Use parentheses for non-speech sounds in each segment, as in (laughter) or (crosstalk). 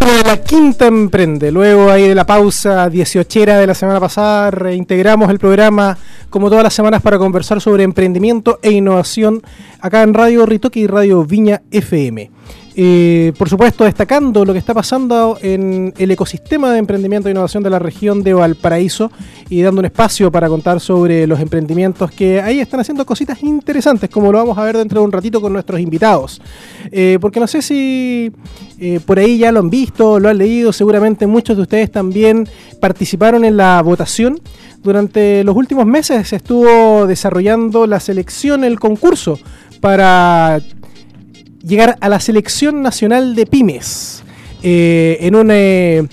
la quinta emprende. Luego ahí de la pausa 18 de la semana pasada, reintegramos el programa como todas las semanas para conversar sobre emprendimiento e innovación acá en Radio Ritoque y Radio Viña FM. Eh, por supuesto, destacando lo que está pasando en el ecosistema de emprendimiento e innovación de la región de Valparaíso y dando un espacio para contar sobre los emprendimientos que ahí están haciendo cositas interesantes, como lo vamos a ver dentro de un ratito con nuestros invitados. Eh, porque no sé si eh, por ahí ya lo han visto, lo han leído, seguramente muchos de ustedes también participaron en la votación. Durante los últimos meses se estuvo desarrollando la selección, el concurso para llegar a la selección nacional de pymes. Eh, en un eh,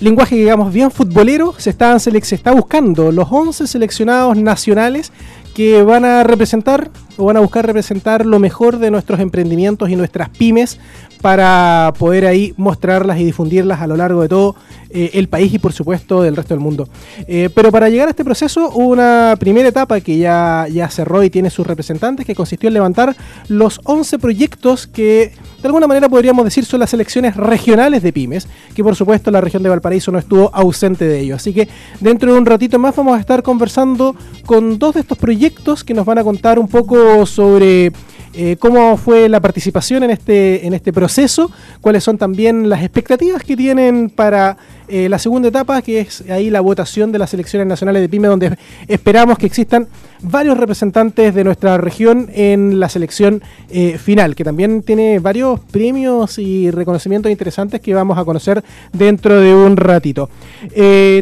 lenguaje, digamos, bien futbolero, se, están se está buscando los 11 seleccionados nacionales que van a representar van a buscar representar lo mejor de nuestros emprendimientos y nuestras pymes para poder ahí mostrarlas y difundirlas a lo largo de todo eh, el país y por supuesto del resto del mundo. Eh, pero para llegar a este proceso hubo una primera etapa que ya, ya cerró y tiene sus representantes que consistió en levantar los 11 proyectos que de alguna manera podríamos decir son las elecciones regionales de pymes, que por supuesto la región de Valparaíso no estuvo ausente de ello. Así que dentro de un ratito más vamos a estar conversando con dos de estos proyectos que nos van a contar un poco sobre eh, cómo fue la participación en este, en este proceso, cuáles son también las expectativas que tienen para eh, la segunda etapa, que es ahí la votación de las elecciones nacionales de PYME, donde esperamos que existan varios representantes de nuestra región en la selección eh, final, que también tiene varios premios y reconocimientos interesantes que vamos a conocer dentro de un ratito.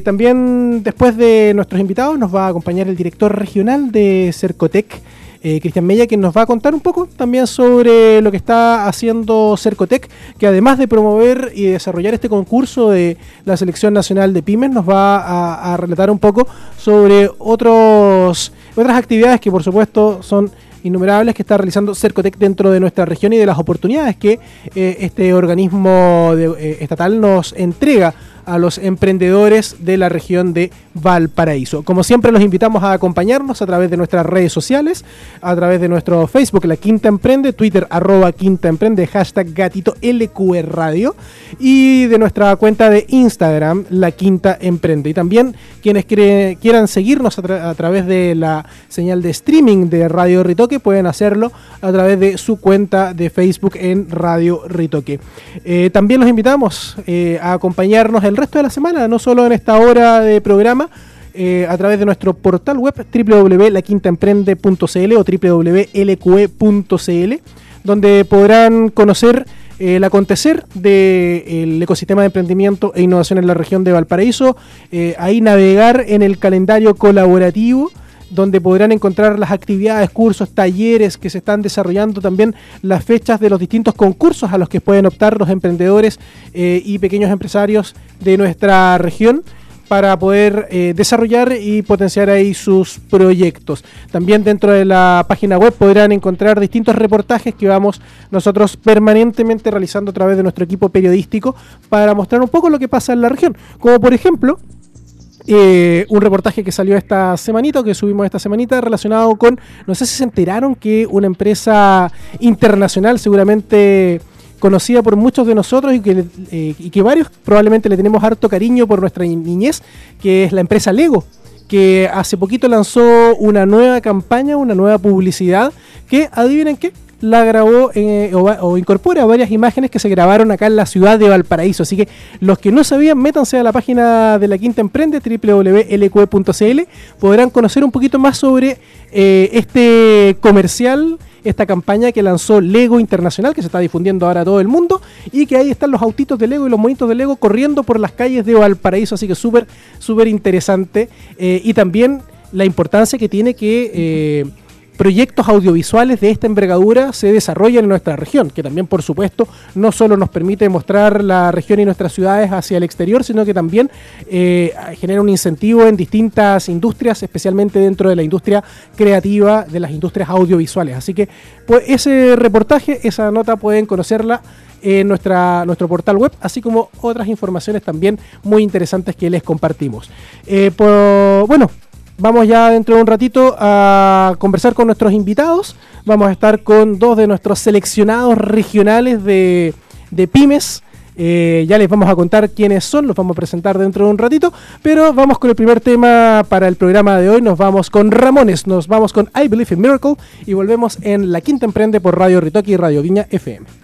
también después de nuestros invitados nos va a acompañar el director regional de Cercotec, eh, Cristian Mella, que nos va a contar un poco también sobre lo que está haciendo Cercotec, que además de promover y desarrollar este concurso de la Selección Nacional de Pymes, nos va a, relatar un poco sobre otros, otras actividades que por supuesto son innumerables que está realizando Cercotec dentro de nuestra región y de las oportunidades que eh, este organismo eh, estatal nos entrega a los emprendedores de la región de Valparaíso. Como siempre los invitamos a acompañarnos a través de nuestras redes sociales, a través de nuestro Facebook La Quinta Emprende, Twitter arroba Quinta Emprende, hashtag gatito LQR y de nuestra cuenta de Instagram La Quinta Emprende. Y también quienes quieran seguirnos a, través de la señal de streaming de Radio Ritoque pueden hacerlo a través de su cuenta de Facebook en Radio Ritoque. Eh, también los invitamos eh, a acompañarnos en el resto de la semana, no solo en esta hora de programa, eh, a través de nuestro portal web www.laquintaemprende.cl o www.lqe.cl, donde podrán conocer el acontecer del ecosistema de emprendimiento e innovación en la región de Valparaíso, eh, ahí navegar en el calendario colaborativo donde podrán encontrar las actividades, cursos, talleres que se están desarrollando, también las fechas de los distintos concursos a los que pueden optar los emprendedores eh, y pequeños empresarios de nuestra región para poder eh, desarrollar y potenciar ahí sus proyectos. También dentro de la página web podrán encontrar distintos reportajes que vamos nosotros permanentemente realizando a través de nuestro equipo periodístico para mostrar un poco lo que pasa en la región. Como por ejemplo, eh, un reportaje que salió esta semanita, que subimos esta semanita, relacionado con, no sé si se enteraron que una empresa internacional, seguramente conocida por muchos de nosotros y que, eh, y que varios probablemente le tenemos harto cariño por nuestra niñez, que es la empresa Lego que hace poquito lanzó una nueva campaña, una nueva publicidad, que adivinen qué, la grabó eh, o, incorpora varias imágenes que se grabaron acá en la ciudad de Valparaíso. Así que los que no sabían, métanse a la página de la Quinta Emprende, www.lq.cl, podrán conocer un poquito más sobre eh, este comercial esta campaña que lanzó Lego Internacional, que se está difundiendo ahora a todo el mundo, y que ahí están los autitos de Lego y los monitos de Lego corriendo por las calles de Valparaíso, así que súper, súper interesante. Eh, y también la importancia que tiene que proyectos audiovisuales de esta envergadura se desarrollan en nuestra región, que también por supuesto no solo nos permite mostrar la región y nuestras ciudades hacia el exterior, sino que también eh, genera un incentivo en distintas industrias, especialmente dentro de la industria creativa, de las industrias audiovisuales. Así que pues, ese reportaje, esa nota pueden conocerla en nuestra, nuestro portal web, así como otras informaciones también muy interesantes que les compartimos. Eh, bueno, vamos ya dentro de un ratito a conversar con nuestros invitados. Vamos a estar con dos de nuestros seleccionados regionales de, de pymes. Eh, ya les vamos a contar quiénes son, los vamos a presentar dentro de un ratito, pero vamos con el primer tema para el programa de hoy. Nos vamos con Ramones, nos vamos con I Believe in Miracle y volvemos en La Quinta Emprende por Radio Ritoki y Radio Viña FM.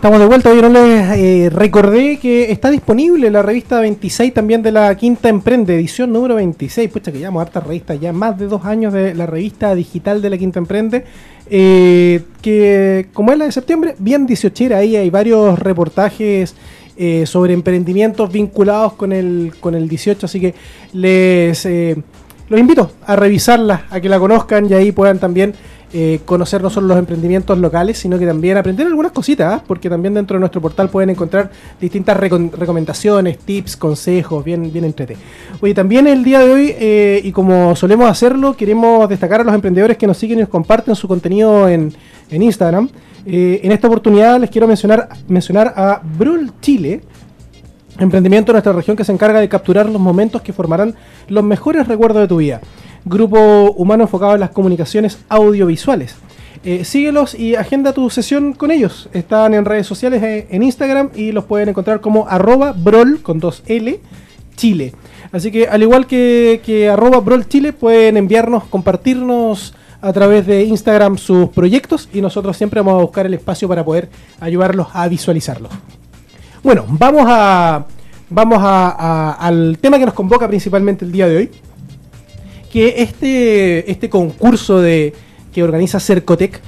Estamos de vuelta, yo no les eh, recordé que está disponible la revista 26 también de la Quinta Emprende, edición número 26, pucha que llevamos hartas revistas, ya más de dos años de la revista digital de la Quinta Emprende, eh, que como es la de septiembre, bien 18 ahí hay varios reportajes eh, sobre emprendimientos vinculados con el, con el 18, así que les los invito a revisarla, a que la conozcan y ahí puedan también eh, conocer no solo los emprendimientos locales, sino que también aprender algunas cositas, ¿ah? porque también dentro de nuestro portal pueden encontrar distintas recomendaciones, tips, consejos, bien, bien entrete. Oye, también el día de hoy, eh, y como solemos hacerlo, queremos destacar a los emprendedores que nos siguen y nos comparten su contenido en, en Instagram. Eh, en esta oportunidad les quiero mencionar, mencionar a Brul Chile, emprendimiento de nuestra región que se encarga de capturar los momentos que formarán los mejores recuerdos de tu vida grupo humano enfocado en las comunicaciones audiovisuales. Eh, síguelos y agenda tu sesión con ellos. Están en redes sociales eh, en Instagram y los pueden encontrar como arroba brol con dos L Chile. Así que al igual que, que brol Chile pueden enviarnos, compartirnos a través de Instagram sus proyectos y nosotros siempre vamos a buscar el espacio para poder ayudarlos a visualizarlos. Bueno, vamos a vamos al tema que nos convoca principalmente el día de hoy que este, este concurso de, que organiza Cercotec,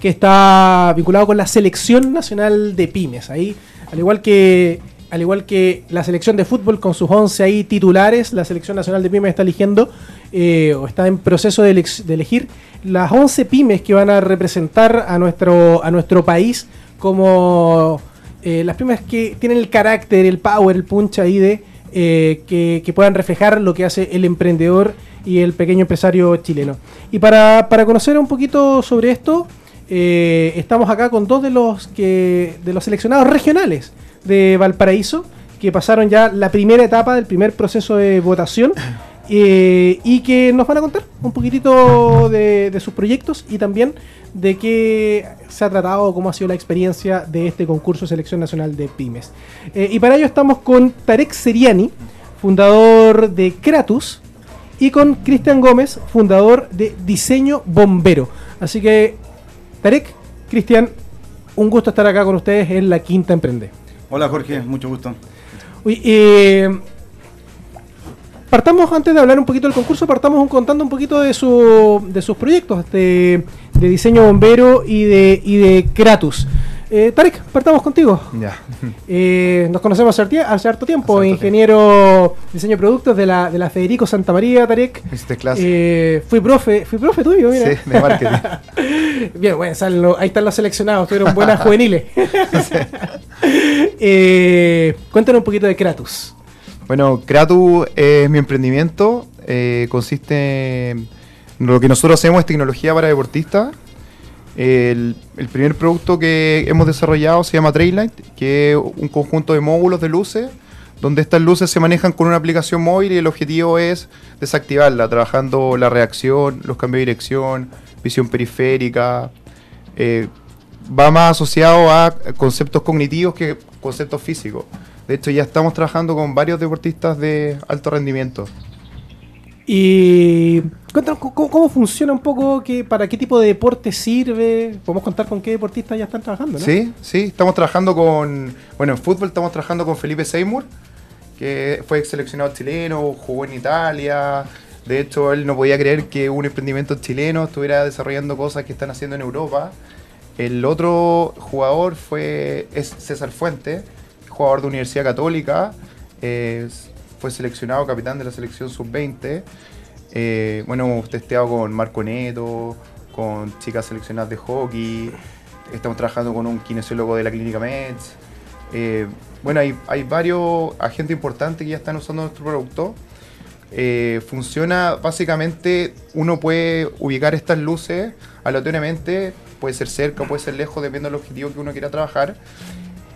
que está vinculado con la selección nacional de pymes, ahí, al igual que al igual que la selección de fútbol con sus 11 ahí titulares, la selección nacional de pymes está eligiendo eh, o está en proceso de, elegir las 11 pymes que van a representar a nuestro, a nuestro país como eh, las pymes que tienen el carácter, el power, el punch ahí de eh, que, puedan reflejar lo que hace el emprendedor y el pequeño empresario chileno. Y para, conocer un poquito sobre esto, eh, estamos acá con dos de los, que, de los seleccionados regionales de Valparaíso, que pasaron ya la primera etapa del primer proceso de votación eh, y que nos van a contar un poquitito de, sus proyectos y también de qué se ha tratado, cómo ha sido la experiencia de este concurso de selección nacional de pymes. Eh, y para ello estamos con Tarek Seriani, fundador de Kratus, y con Cristian Gómez, fundador de Diseño Bombero. Así que, Tarek, Cristian, un gusto estar acá con ustedes en la Quinta Emprende. Hola Jorge, mucho gusto. Uy, eh, partamos, antes de hablar un poquito del concurso, partamos contando un poquito de, su, de sus proyectos de, de diseño bombero y de, y de Kratos. Eh, Tarek, partamos contigo. Ya. Eh, nos conocemos hace, harto tiempo, ingeniero diseño de productos de la, de la Federico Santa María, Tarek. clase. Eh, fui profe, fui profe tuyo, mira. Sí, de marketing. (laughs) Bien, bueno, ahí están los seleccionados, tuvieron buenas (laughs) juveniles. (laughs) eh, cuéntanos un poquito de Kratos. Bueno, Kratos es mi emprendimiento. consiste en lo que nosotros hacemos es tecnología para deportistas el, primer producto que hemos desarrollado se llama Traillight, que es un conjunto de módulos de luces, donde estas luces se manejan con una aplicación móvil y el objetivo es desactivarla, trabajando la reacción, los cambios de dirección, visión periférica. Eh, va más asociado a conceptos cognitivos que conceptos físicos. De hecho, ya estamos trabajando con varios deportistas de alto rendimiento. Y cuéntanos cómo, funciona un poco, que, para qué tipo de deporte sirve. Podemos contar con qué deportistas ya están trabajando, ¿no? Sí, sí, estamos trabajando con. Bueno, en fútbol estamos trabajando con Felipe Seymour, que fue seleccionado chileno, jugó en Italia. De hecho, él no podía creer que un emprendimiento chileno estuviera desarrollando cosas que están haciendo en Europa. El otro jugador fue es César Fuente, jugador de Universidad Católica fue seleccionado capitán de la selección sub-20. Eh, bueno, hemos testeado con Marco Neto, con chicas seleccionadas de hockey. Estamos trabajando con un kinesiólogo de la clínica Mets. Eh, bueno, hay, hay, varios agentes importantes que ya están usando nuestro producto. Eh, funciona básicamente, uno puede ubicar estas luces aleatoriamente, puede ser cerca, puede ser lejos, dependiendo del objetivo que uno quiera trabajar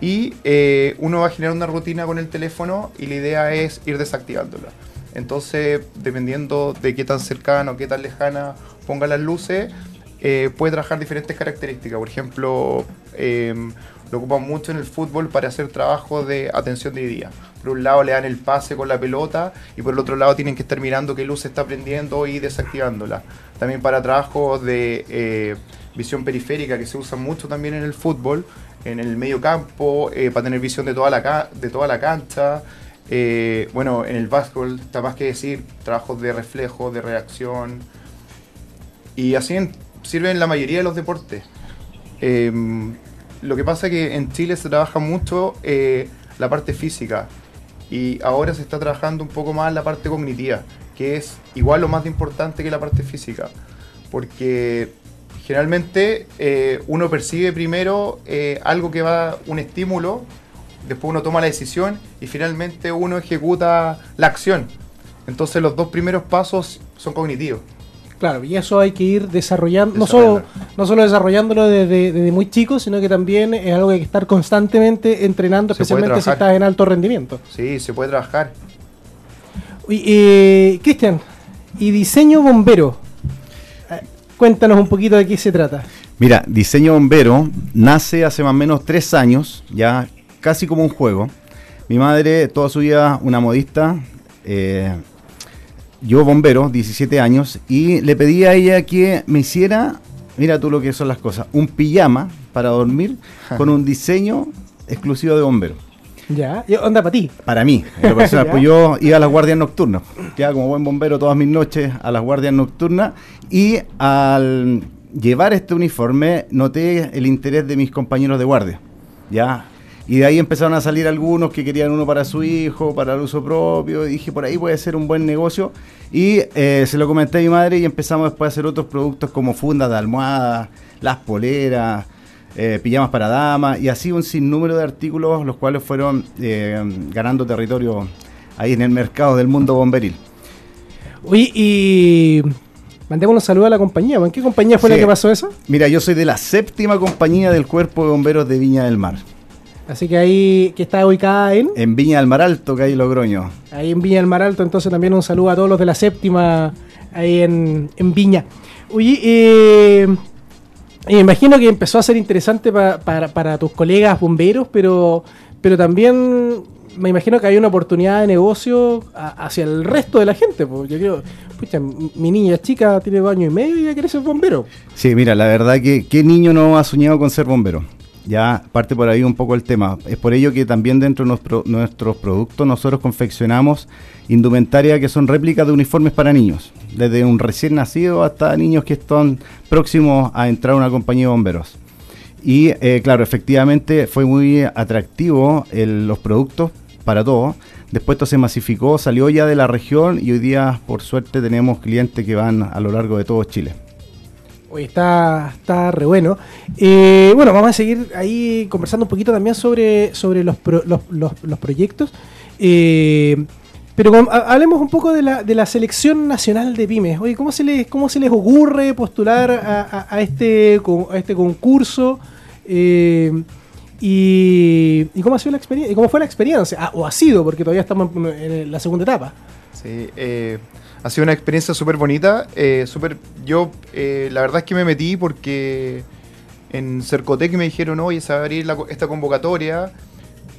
y eh, uno va a generar una rutina con el teléfono y la idea es ir desactivándola. Entonces, dependiendo de qué tan cercano, qué tan lejana ponga las luces, eh, puede trabajar diferentes características. Por ejemplo, em, lo ocupan mucho en el fútbol para hacer trabajo de atención de día. Por un lado le dan el pase con la pelota y por el otro lado tienen que estar mirando qué luz está prendiendo y desactivándola. También para trabajos de eh, visión periférica que se usa mucho también en el fútbol, en el medio campo, eh, para tener visión de toda la, de toda la cancha. Eh, bueno, en el básquetbol está más que decir, trabajos de reflejo, de reacción. Y así sirven la mayoría de los deportes. Em, lo que pasa es que en Chile se trabaja mucho eh, la parte física y ahora se está trabajando un poco más la parte cognitiva, que es igual o más importante que la parte física. Porque generalmente eh, uno percibe primero eh, algo que va, un estímulo, después uno toma la decisión y finalmente uno ejecuta la acción. Entonces los dos primeros pasos son cognitivos. Claro, y eso hay que ir desarrollando, no solo, no solo desarrollándolo desde, muy chico, sino que también es algo que hay que estar constantemente entrenando, especialmente si estás en alto rendimiento. Sí, se puede trabajar. Y, Cristian, y diseño bombero. Cuéntanos un poquito de qué se trata. Mira, diseño bombero nace hace más o menos tres años, ya casi como un juego. Mi madre, toda su vida, una modista, eh, yo bombero, 17 años, y le pedí a ella que me hiciera, mira tú lo que son las cosas, un pijama para dormir con un diseño exclusivo de bombero. Ya, onda para ti. Para mí, (laughs) pues yo iba a las guardias nocturnas, ya como buen bombero todas mis noches a las guardias nocturnas, y al llevar este uniforme noté el interés de mis compañeros de guardia. Ya, y de ahí empezaron a salir algunos que querían uno para su hijo, para el uso propio. Y dije, por ahí puede ser un buen negocio. Y eh, se lo comenté a mi madre y empezamos después a hacer otros productos como fundas de almohadas, las poleras, eh, pijamas para damas y así un sinnúmero de artículos, los cuales fueron eh, ganando territorio ahí en el mercado del mundo bomberil. Oye, y mandemos un saludo a la compañía. ¿En qué compañía fue la que pasó eso? Mira, yo soy de la séptima compañía del Cuerpo de Bomberos de Viña del Mar. Así que ahí, que está ubicada en... En Viña del Mar Alto, que hay Logroño. Ahí en Viña del Mar Alto, entonces también un saludo a todos los de la séptima, ahí en, Viña. Oye, eh, me imagino que empezó a ser interesante para, tus colegas bomberos, pero, pero también me imagino que hay una oportunidad de negocio hacia el resto de la gente. Porque yo creo, pucha, mi niña chica tiene dos años y medio y ya quiere ser bombero. Sí, mira, la verdad que qué niño no ha soñado con ser bombero. Ya parte por ahí un poco el tema. Es por ello que también dentro de nuestros productos nosotros confeccionamos indumentaria que son réplicas de uniformes para niños, desde un recién nacido hasta niños que están próximos a entrar a una compañía de bomberos. Y eh, claro, efectivamente fue muy atractivo los productos para todos. Después esto se masificó, salió ya de la región y hoy día por suerte tenemos clientes que van a lo largo de todo Chile. Está, está re bueno. Eh, bueno, vamos a seguir ahí conversando un poquito también sobre, sobre los, los, proyectos. Eh, pero hablemos un poco de la, de la selección nacional de pymes. Oye, ¿cómo se les, cómo se les ocurre postular a, este, a este concurso? Eh, y, cómo ha sido la experiencia? ¿Cómo fue la experiencia? Ah, o ha sido, porque todavía estamos en la segunda etapa. Sí, ha sido una experiencia súper bonita. Eh, super, yo, eh, la verdad es que me metí porque en Cercotec me dijeron, oye, se abrir esta convocatoria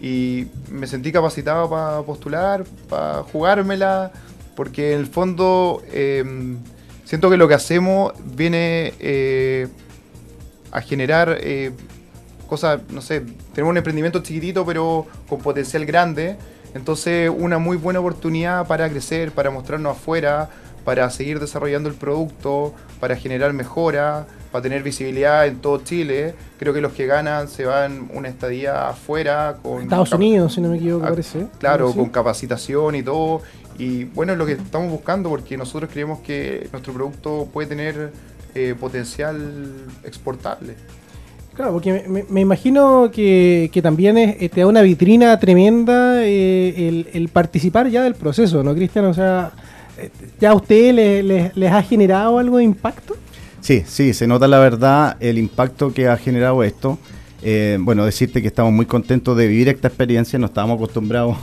y me sentí capacitado para postular, para jugármela, porque en el fondo em, siento que lo que hacemos viene eh, a generar cosas, no sé, tenemos un emprendimiento chiquitito pero con potencial grande entonces, una muy buena oportunidad para crecer, para mostrarnos afuera, para seguir desarrollando el producto, para generar mejora, para tener visibilidad en todo Chile. Creo que los que ganan se van una estadía afuera con... Estados Unidos, si no me equivoco, parece. Claro, con capacitación y todo. Y bueno, es lo que estamos buscando porque nosotros creemos que nuestro producto puede tener eh, potencial exportable. Claro, porque me, imagino que, también es, te da una vitrina tremenda eh, el, participar ya del proceso, ¿no, Cristian? O sea, eh, ¿ya a usted les ha generado algo de impacto? Sí, sí, se nota la verdad el impacto que ha generado esto. Eh, bueno, decirte que estamos muy contentos de vivir esta experiencia, no estábamos acostumbrados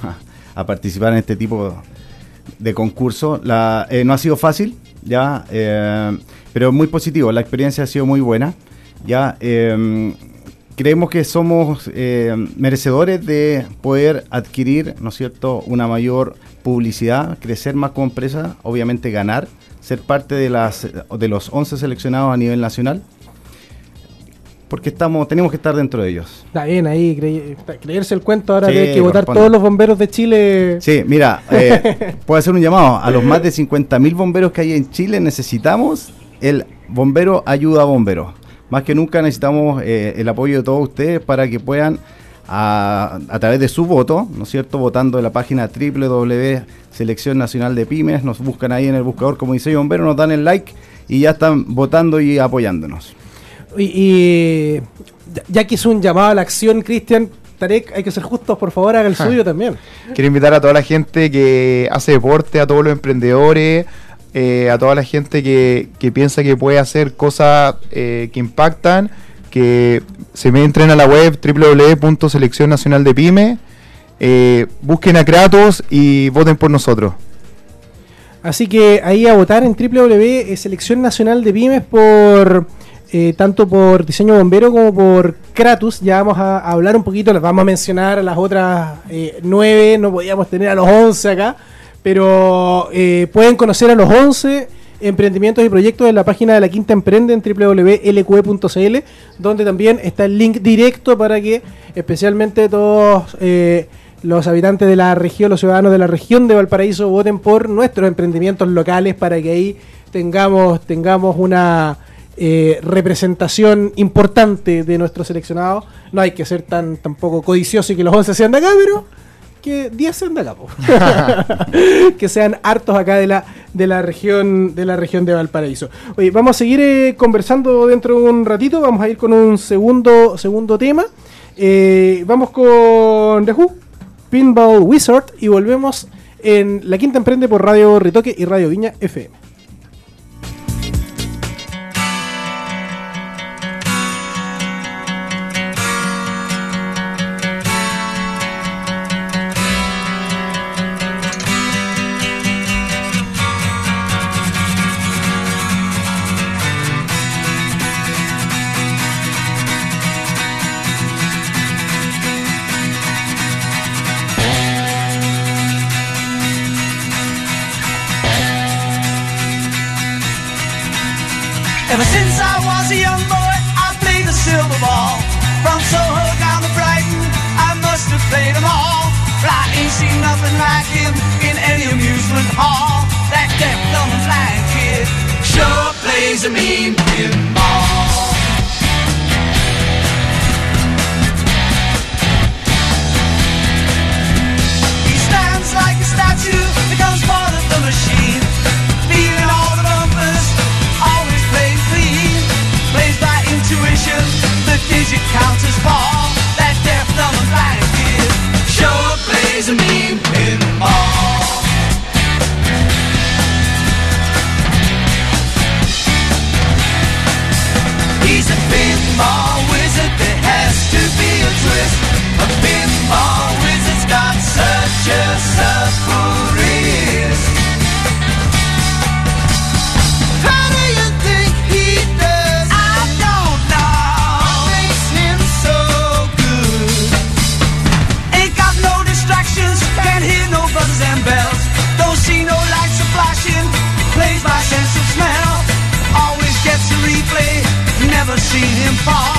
a, participar en este tipo de concurso. no ha sido fácil, ya, pero muy positivo, la experiencia ha sido muy buena. Ya em, creemos que somos eh, merecedores de poder adquirir, ¿no es cierto?, una mayor publicidad, crecer más como empresa, obviamente ganar, ser parte de las de los 11 seleccionados a nivel nacional. Porque estamos, tenemos que estar dentro de ellos. Está bien ahí, creerse el cuento ahora de que votar todos los bomberos de Chile. Sí, mira, eh, (laughs) puedo hacer un llamado. A los más de 50.000 bomberos que hay en Chile necesitamos el bombero ayuda a bomberos más que nunca necesitamos eh, el apoyo de todos ustedes para que puedan, a, través de su voto, ¿no es cierto?, votando en la página www Selección Nacional de Pymes, nos buscan ahí en el buscador como dice bombero, nos dan el like y ya están votando y apoyándonos. Y, y ya- ya que es un llamado a la acción, Cristian, Tarek, hay que ser justos, por favor, haga el suyo también. Quiero invitar a toda la gente que hace deporte, a todos los emprendedores, eh, a toda la gente que, que piensa que puede hacer cosas eh, que impactan, que se entren a la web www.selección eh, busquen a Kratos y voten por nosotros. Así que ahí a votar en www Nacional de Pymes por eh, tanto por diseño bombero como por Kratos. Ya vamos a, hablar un poquito, les vamos a mencionar a las otras nueve, no podíamos tener a los once acá, pero eh, pueden conocer a los once emprendimientos y proyectos en la página de la Quinta Emprende en www.lq.cl, donde también está el link directo para que especialmente todos eh, los habitantes de la región, los ciudadanos de la región de Valparaíso voten por nuestros emprendimientos locales para que ahí tengamos, tengamos una eh, representación importante de nuestros seleccionados. No hay que ser tan tampoco codicioso y que los 11 sean de acá, pero que 10 sean de acá, que sean hartos acá de la, de la región de la región de Valparaíso. Oye, vamos a seguir eh, conversando dentro de un ratito, vamos a ir con un segundo, segundo tema. Eh, vamos con The Pinball Wizard y volvemos en La Quinta Emprende por Radio Ritoque y Radio Viña FM. Fall.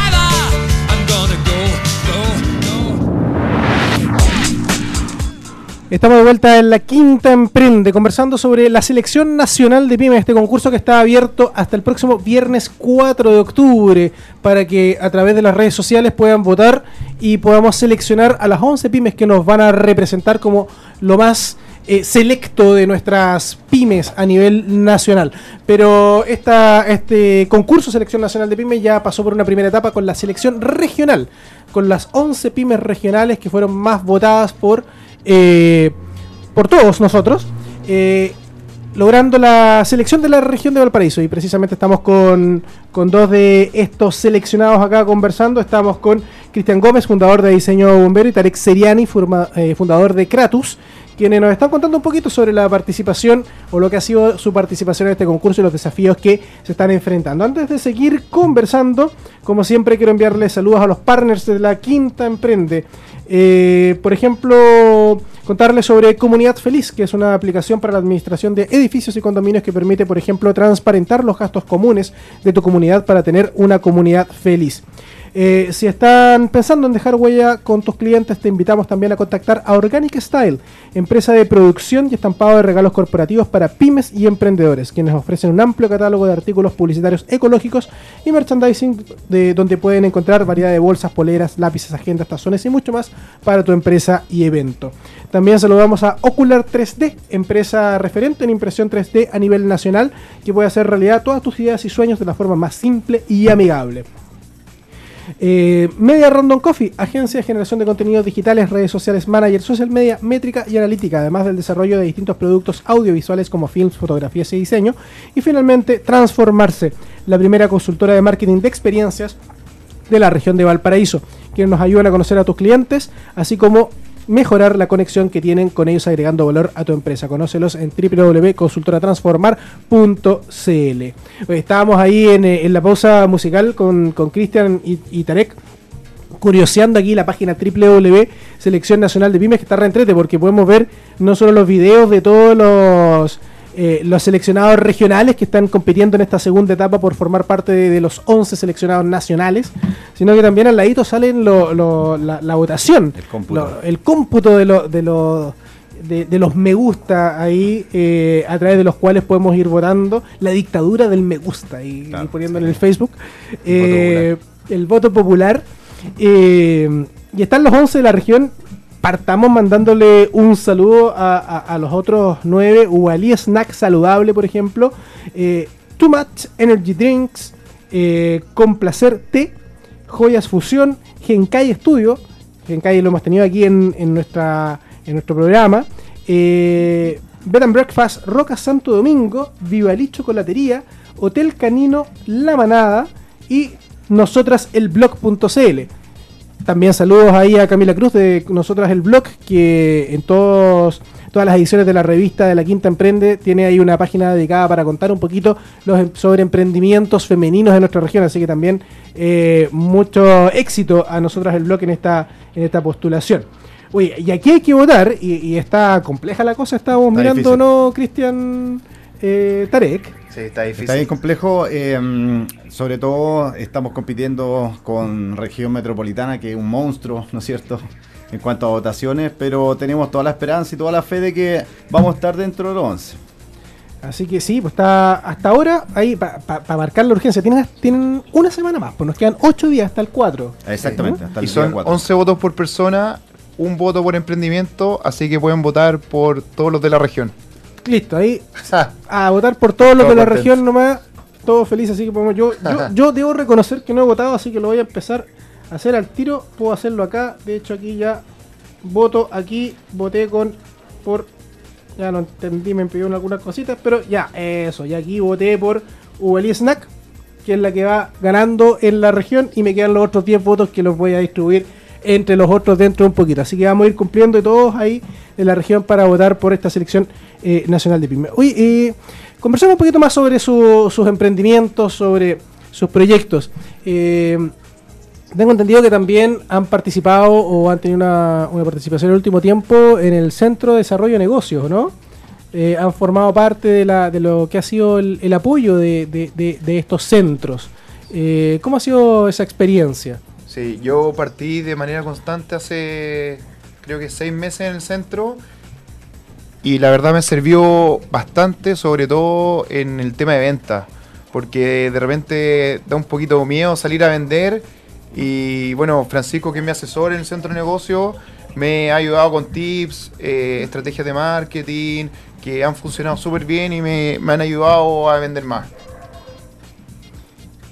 Estamos de vuelta en la Quinta Emprende, conversando sobre la selección nacional de pymes, este concurso que está abierto hasta el próximo viernes 4 de octubre, para que a través de las redes sociales puedan votar y podamos seleccionar a las 11 pymes que nos van a representar como lo más eh, selecto de nuestras pymes a nivel nacional. Pero esta, este concurso Selección Nacional de Pymes ya pasó por una primera etapa con la selección regional, con las 11 pymes regionales que fueron más votadas por, eh, por todos nosotros. eh, logrando la selección de la región de Valparaíso. Y precisamente estamos con, con dos de estos seleccionados acá conversando. Estamos con Cristian Gómez, fundador de Diseño Bombero, y Tarek Seriani, eh, fundador de Kratus, quienes nos están contando un poquito sobre la participación o lo que ha sido su participación en este concurso y los desafíos que se están enfrentando. Antes de seguir conversando, como siempre quiero enviarles saludos a los partners de la Quinta Emprende. Eh, por ejemplo, contarles sobre Comunidad Feliz, que es una aplicación para la administración de edificios y condominios que permite, por ejemplo, transparentar los gastos comunes de tu comunidad para tener una comunidad feliz. Eh, si están pensando en dejar huella con tus clientes, te invitamos también a contactar a Organic Style, empresa de producción y estampado de regalos corporativos para pymes y emprendedores, quienes ofrecen un amplio catálogo de artículos publicitarios ecológicos y merchandising de donde pueden encontrar variedad de bolsas, poleras, lápices, agendas, tazones y mucho más para tu empresa y evento. También saludamos a Ocular 3D, empresa referente en impresión 3D a nivel nacional, que puede hacer realidad todas tus ideas y sueños de la forma más simple y amigable. Eh, media Random Coffee, agencia de generación de contenidos digitales, redes sociales, manager, social media, métrica y analítica, además del desarrollo de distintos productos audiovisuales como films, fotografías y diseño. Y finalmente, Transformarse, la primera consultora de marketing de experiencias de la región de Valparaíso, quienes nos ayudan a conocer a tus clientes, así como mejorar la conexión que tienen con ellos agregando valor a tu empresa. Conócelos en www.consultoratransformar.cl. Estábamos ahí en, eh, en la pausa musical con con Cristian y, y Tarek curioseando aquí la página www Selección Nacional de Pymes que está reentrete porque podemos ver no solo los videos de todos los eh, los seleccionados regionales que están compitiendo en esta segunda etapa por formar parte de, de los 11 seleccionados nacionales, sino que también al ladito salen lo- lo- la, la votación, El cómputo. lo- el cómputo de, lo- de, los de, de los me gusta ahí, eh, a través de los cuales podemos ir votando la dictadura del me gusta y, Claro, y poniendo sí. en el Facebook eh, el voto popular. eh, y están los 11 de la región. Partamos mandándole un saludo a, los otros 9. Ubalí Snack Saludable, por ejemplo. eh, Too Much Energy Drinks. eh, Complacer Té. Joyas Fusión. Genkai Studio. Genkai lo hemos tenido aquí en, en nuestra, en nuestro programa. Eh, Bed and Breakfast Roca Santo Domingo. Vivalí Chocolatería. Hotel Canino La Manada. Y nosotras el. También saludos ahí a Camila Cruz de Nosotras el Blog, que en todos, todas las ediciones de la revista de la Quinta Emprende tiene ahí una página dedicada para contar un poquito los, em- sobre emprendimientos femeninos de nuestra región. Así que también eh, mucho éxito a Nosotras el Blog en esta, en esta postulación. Oye, y aquí hay que votar, y, y está compleja la cosa, estábamos Está mirando, difícil. ¿no, Cristian eh, Tarek? Sí, está difícil. Está bien complejo, eh, sobre todo estamos compitiendo con región metropolitana, que es un monstruo, ¿no es cierto? En cuanto a votaciones, pero tenemos toda la esperanza y toda la fe de que vamos a estar dentro de los 11. Así que sí, pues está hasta ahora ahí para marcar la urgencia. Tienen, tienen una semana más, pues nos quedan 8 días hasta el 4. Exactamente, hasta el Y día son 4. 11 votos por persona, un voto por emprendimiento, así que pueden votar por todos los de la región. Listo, ahí (laughs) a votar por todos los Todo de la contento. región nomás. Todos felices, así que podemos. Yo, yo, (laughs) yo debo reconocer que no he votado, así que lo voy a empezar a hacer al tiro. Puedo hacerlo acá. De hecho, aquí ya voto. Aquí voté con. por. Ya no entendí, me pidieron algunas cositas, pero ya, eso. Y aquí voté por Ubeli Snack, que es la que va ganando en la región. Y me quedan los otros 10 votos que los voy a distribuir entre los otros dentro de un poquito. Así que vamos a ir cumpliendo todos ahí en la región para votar por esta selección eh, nacional de pymes. Oye, eh, conversemos un poquito más sobre su- sus emprendimientos, sobre sus proyectos. Eh, tengo entendido que también han participado o han tenido una, participación en el último tiempo en el Centro de Desarrollo de Negocios, ¿no? Eh, han formado parte de, la, de lo que ha sido el, apoyo de, de- estos centros. ¿Cómo ha sido esa experiencia? Sí, yo partí de manera constante hace creo que seis meses en el centro y la verdad me sirvió bastante, sobre todo en el tema de venta, porque de repente da un poquito de miedo salir a vender y bueno, Francisco que es mi asesor en el centro de negocio me ha ayudado con tips, eh, estrategias de marketing que han funcionado súper bien y me, me han ayudado a vender más.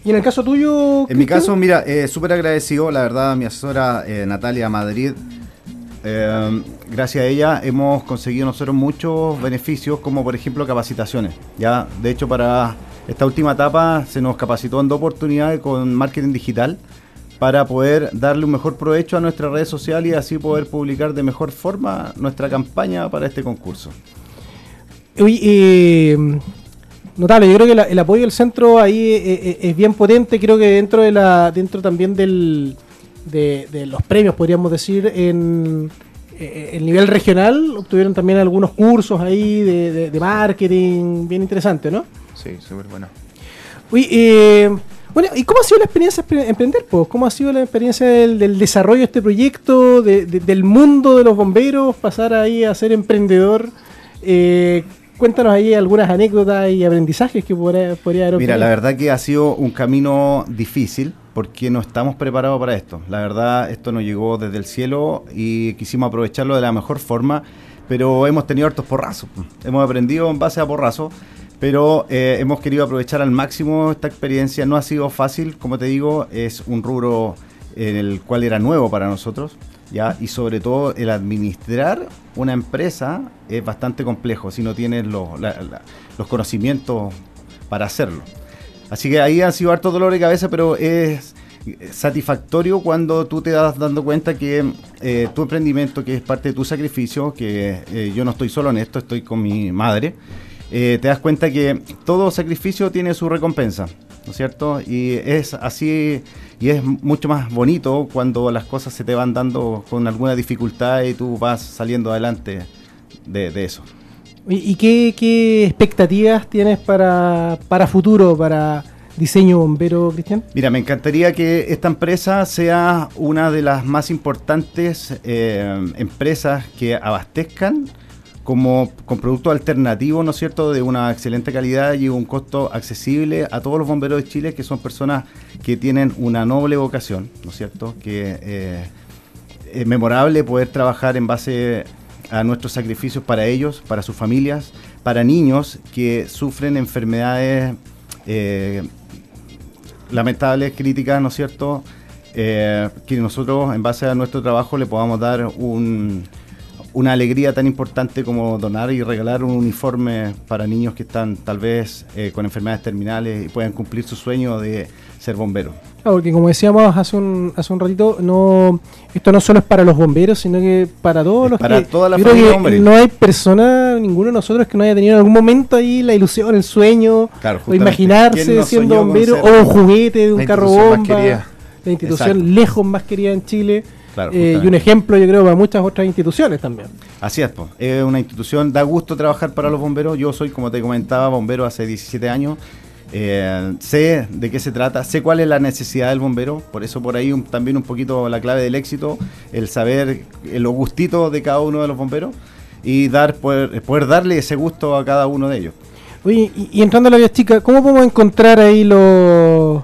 Y en el caso tuyo. En mi caso, mira, eh, súper agradecido, la verdad, a mi asesora eh, Natalia Madrid. Eh, gracias a ella hemos conseguido nosotros muchos beneficios, como por ejemplo capacitaciones. Ya, de hecho, para esta última etapa se nos capacitó en dos oportunidades con marketing digital para poder darle un mejor provecho a nuestra red social y así poder publicar de mejor forma nuestra campaña para este concurso. Oye, eh, notable, yo creo que el apoyo del centro ahí eh, eh, es bien potente, creo que dentro de la dentro también del de, de los premios, podríamos decir, en eh, el nivel regional, obtuvieron también algunos cursos ahí de, de- de marketing, bien interesante, ¿no? Sí, súper bueno. Oye, eh, bueno, ¿y cómo ha sido la experiencia de emprender? Pues? ¿Cómo ha sido la experiencia del, del desarrollo de este proyecto, de- de- del mundo de los bomberos, pasar ahí a ser emprendedor? Eh, cuéntanos ahí algunas anécdotas y aprendizajes que podría, podría haber Mira, obtenido. la verdad que ha sido un camino difícil porque no estamos preparados para esto. La verdad, esto nos llegó desde el cielo y quisimos aprovecharlo de la mejor forma, pero hemos tenido hartos porrazos. Hemos aprendido en base a porrazos, pero eh, hemos querido aprovechar al máximo esta experiencia. No ha sido fácil, como te digo, es un rubro en el cual era nuevo para nosotros. ¿ya? Y sobre todo el administrar una empresa es bastante complejo si no tienes los, conocimientos para hacerlo. Así que ahí han sido hartos dolores de cabeza, pero es satisfactorio cuando tú te das dando cuenta que eh, tu emprendimiento, que es parte de tu sacrificio, que eh, yo no estoy solo en esto, estoy con mi madre, eh, te das cuenta que todo sacrificio tiene su recompensa, ¿no es cierto? Y es así, y es mucho más bonito cuando las cosas se te van dando con alguna dificultad y tú vas saliendo adelante de, de eso. ¿Y qué, qué expectativas tienes para, para futuro, para diseño bombero, Cristian? Mira, me encantaría que esta empresa sea una de las más importantes eh, empresas que abastezcan como con productos alternativos, ¿no es cierto?, de una excelente calidad y un costo accesible a todos los bomberos de Chile, que son personas que tienen una noble vocación, ¿no es cierto?, que eh, es memorable poder trabajar en base a nuestros sacrificios para ellos, para sus familias, para niños que sufren enfermedades eh, lamentables, críticas, ¿no es cierto? Eh, que nosotros, en base a nuestro trabajo, le podamos dar un- una alegría tan importante como donar y regalar un uniforme para niños que están tal vez eh, con enfermedades terminales y puedan cumplir su sueño de ser bomberos. Ah, porque como decíamos hace un, hace un ratito, no esto no solo es para los bomberos, sino que para todos Es los para que... toda la yo creo familia que. No hay persona, ninguno de nosotros que no haya tenido en algún momento ahí la ilusión, el sueño, Claro, o imaginarse ¿Quién no siendo bombero, o un juguete de un carro bomba, la institución Exacto. lejos más querida en Chile, Claro, eh, y un ejemplo yo creo para muchas otras instituciones también. Así es, po. es una institución, da gusto trabajar para los bomberos. Yo soy, como te comentaba, bombero hace 17 años. Eh, sé de qué se trata, sé cuál es la necesidad del bombero, por eso por ahí también un poquito la clave del éxito, el saber eh, los gustitos de cada uno de los bomberos y dar poder, poder darle ese gusto a cada uno de ellos. Oye, y, y entrando a la vida chica, ¿cómo podemos encontrar ahí los,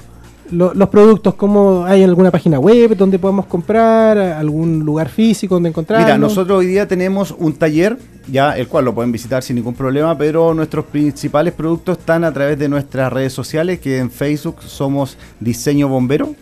los, productos? ¿Cómo hay alguna página web donde podemos comprar? ¿Algún lugar físico donde encontrarlos? Mira, nosotros hoy día tenemos un taller, ya el cual lo pueden visitar sin ningún problema, pero nuestros principales productos están a través de nuestras redes sociales, que en Facebook somos Diseño Bombero,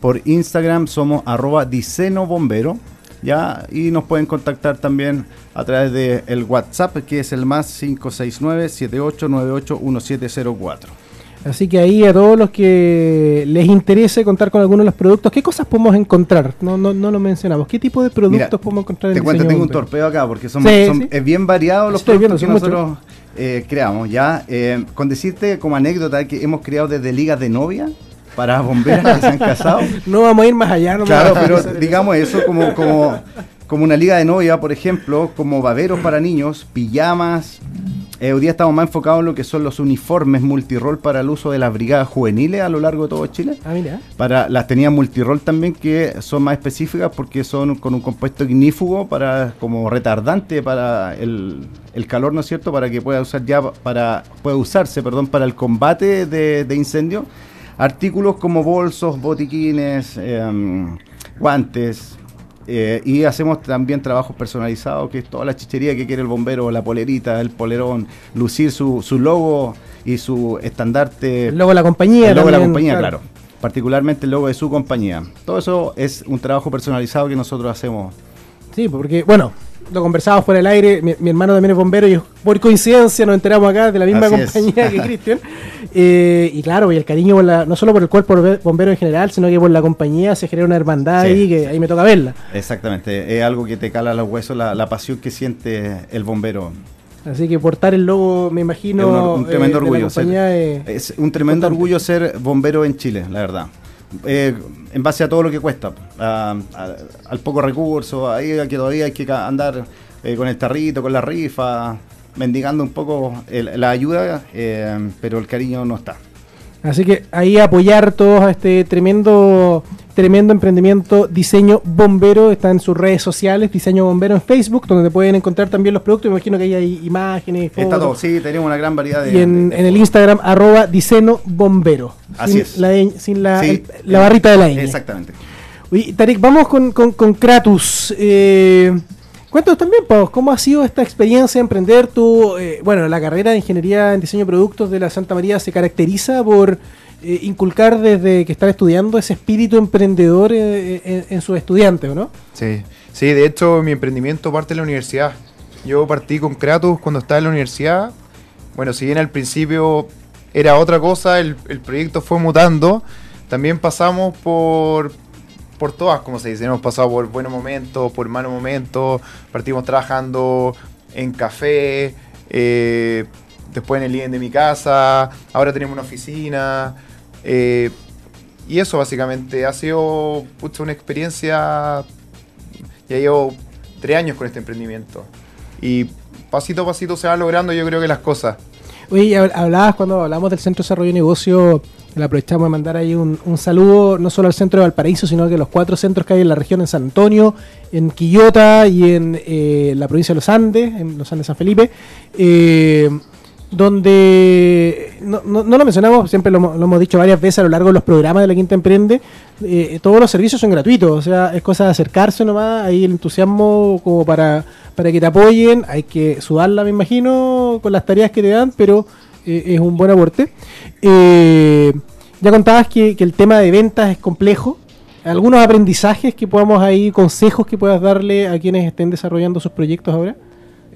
por Instagram somos arroba Diseño Bombero, ya, y nos pueden contactar también a través del el WhatsApp, que es el más 569-7898-1704. Así que ahí a todos los que les interese contar con alguno de los productos, ¿qué cosas podemos encontrar? No, no, no lo mencionamos. ¿Qué tipo de productos Mira, podemos encontrar en Te cuento, tengo un torpeo acá porque son, Sí, son- sí. es bien variado los Estoy viendo, productos que nosotros eh, creamos. Ya, Eh, con decirte como anécdota que hemos creado desde ligas de novia para bomberas que se han casado. (laughs) No vamos a ir más allá, no Claro, pero digamos eso como, como, como una liga de novia, por ejemplo, como baberos para niños, pijamas. Eh, hoy día estamos más enfocados en lo que son los uniformes multirol para el uso de las brigadas juveniles a lo largo de todo Chile. Ah, mira. Para las tenías multirol también que son más específicas porque son con un compuesto ignífugo para como retardante para el, el calor, ¿no es cierto? Para que pueda usar ya para pueda usarse, perdón, para el combate de, de incendios. Artículos como bolsos, botiquines, em, guantes, Eh, y hacemos también trabajos personalizados, que es toda la chichería que quiere el bombero, la polerita, el polerón, lucir su, su logo y su estandarte. El logo de la compañía. El logo de la compañía, claro. Particularmente el logo de su compañía. Todo eso es un trabajo personalizado que nosotros hacemos. Sí, porque, bueno, lo conversábamos fuera del aire. Mi, mi hermano también es bombero y por coincidencia nos enteramos acá de la misma Así es. compañía que (laughs) Cristian. Eh, y claro, y el cariño por la, no solo por el cuerpo bombe- bombero en general, sino que por la compañía se genera una hermandad Sí. ahí que ahí me toca verla. Exactamente. Es algo que te cala los huesos, la, la pasión que siente el bombero. Así que portar el logo, me imagino, Es un, eh, tremendo de la orgullo. ser- compañía, es un tremendo importante. orgullo ser bombero en Chile, la verdad. Eh, en base a todo lo que cuesta, al poco recurso, ahí que todavía hay que andar eh, con el tarrito, con la rifa, mendigando un poco la ayuda, eh, pero el cariño no está. Así que ahí apoyar todos a este tremendo, tremendo emprendimiento Diseño Bombero. Está en sus redes sociales, Diseño Bombero en Facebook, donde pueden encontrar también los productos. Me imagino que ahí hay imágenes, fotos. Está todo, sí, tenemos una gran variedad de... Y en, de- en el Instagram, arroba Diseño Bombero. Así sin es. La, sin la, Sí, el- la barrita de la ñ. Exactamente. Oye, Tarek, vamos con, con, con Kratos. Eh, cuéntanos también, Pau, ¿cómo ha sido esta experiencia de emprender? Tú, eh, bueno, la carrera de Ingeniería en Diseño de Productos de la Santa María se caracteriza por eh, inculcar desde que están estudiando ese espíritu emprendedor eh, en, en sus estudiantes, ¿o no? Sí, sí, de hecho mi emprendimiento parte de la universidad. Yo partí con Kratos cuando estaba en la universidad. Bueno, si bien al principio era otra cosa, el, el proyecto fue mutando. También pasamos por, por todas, como se dice. Hemos pasado por buenos momentos, por malos momentos. Partimos trabajando en café, eh, después en el living de mi casa. Ahora tenemos una oficina. Eh, y eso básicamente ha sido una experiencia ya llevo tres años con este emprendimiento. Y pasito a pasito se van logrando yo creo que las cosas. Oye, y hab- hablabas cuando hablamos del Centro de Desarrollo de Negocio, le aprovechamos de mandar ahí un, saludo no solo al centro de Valparaíso, sino que los cuatro centros que hay en la región, en San Antonio, en Quillota y en eh, la provincia de los Andes, en los Andes San Felipe, eh, donde, no, no- no lo mencionamos, siempre lo, hemos- dicho varias veces a lo largo de los programas de la Quinta Emprende, eh, todos los servicios son gratuitos, o sea, es cosa de acercarse nomás, ahí el entusiasmo como para, para que te apoyen, hay que sudarla, me imagino, con las tareas que te dan, pero eh, es un buen aporte. Eh, ya contabas que, que el tema de ventas es complejo. ¿Algunos aprendizajes que podamos ahí, consejos que puedas darle a quienes estén desarrollando sus proyectos ahora?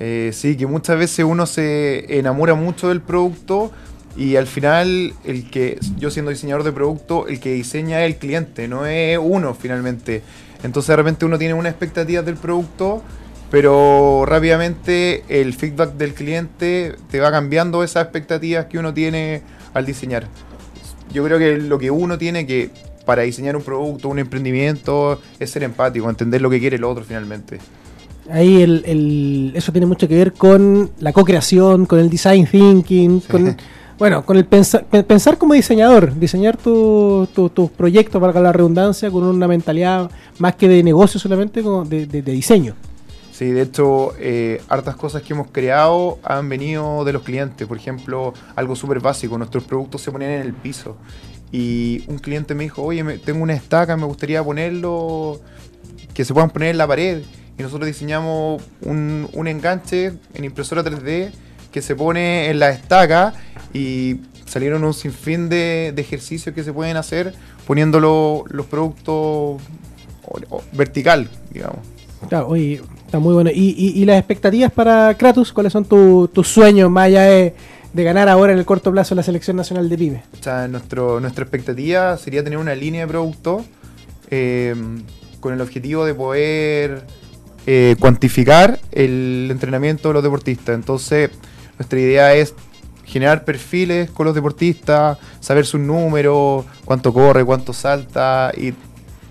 Eh, sí, que muchas veces uno se enamora mucho del producto y al final el que yo siendo diseñador de producto, el que diseña es el cliente, no es uno finalmente. Entonces de repente uno tiene una expectativa del producto, pero rápidamente el feedback del cliente te va cambiando esas expectativas que uno tiene al diseñar. Yo creo que lo que uno tiene que para diseñar un producto, un emprendimiento, es ser empático, entender lo que quiere el otro finalmente. Ahí el, el- eso tiene mucho que ver con la co-creación, con el design thinking, con, bueno, con el pensa- pe- pensar como diseñador, diseñar tu- tu- tus proyectos, para la redundancia, con una mentalidad más que de negocio solamente, como de, de- de diseño. Sí, de hecho, eh, hartas cosas que hemos creado han venido de los clientes. Por ejemplo, algo súper básico, nuestros productos se ponen en el piso. Y un cliente me dijo, oye, me- tengo una estaca, me gustaría ponerlo, que se puedan poner en la pared. Y nosotros diseñamos un, un enganche en impresora 3D que se pone en la estaca y salieron un sinfín de, de ejercicios que se pueden hacer poniéndolo los productos vertical, digamos. Claro, oye, está muy bueno. ¿Y, y, y las expectativas para Kratos? ¿Cuáles son tu- tus sueños más allá de, de ganar ahora en el corto plazo la selección nacional de PyME? O sea, nuestro, nuestra expectativa sería tener una línea de producto eh, con el objetivo de poder eh, cuantificar el entrenamiento de los deportistas. Entonces, nuestra idea es generar perfiles con los deportistas, saber sus números, cuánto corre, cuánto salta y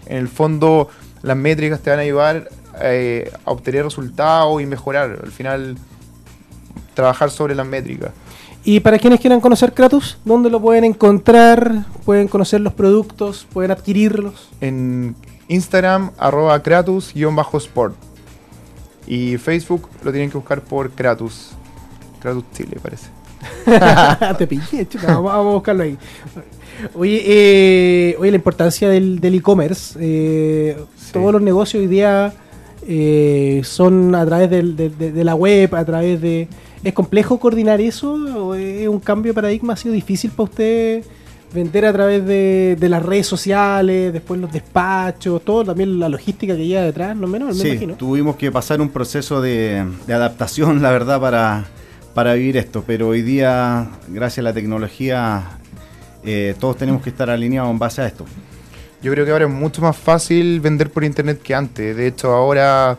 en el fondo las métricas te van a ayudar eh, a obtener resultados y mejorar. Al final, trabajar sobre las métricas. Y para quienes quieran conocer Kratos, ¿dónde lo pueden encontrar? ¿Pueden conocer los productos? ¿Pueden adquirirlos? en Instagram, arroba Kratos-sport. Y Facebook lo tienen que buscar por Kratos. Kratos Chile, parece. (laughs) Te pillé, chica, vamos, vamos a buscarlo ahí. Oye, eh, oye, la importancia del del e-commerce. eh, Todos los negocios hoy día eh, son a través del- de, de- de la web, a través de... ¿Es complejo coordinar eso? ¿O es un cambio de paradigma? ¿Ha sido difícil para usted vender a través de, de las redes sociales, después los despachos, todo, también la logística que lleva detrás, no menos, me Sí, imagino. tuvimos que pasar un proceso de, de adaptación, la verdad, para, para vivir esto. Pero hoy día, gracias a la tecnología, eh, todos tenemos que estar alineados en base a esto. Yo creo que ahora es mucho más fácil vender por internet que antes. De hecho, ahora,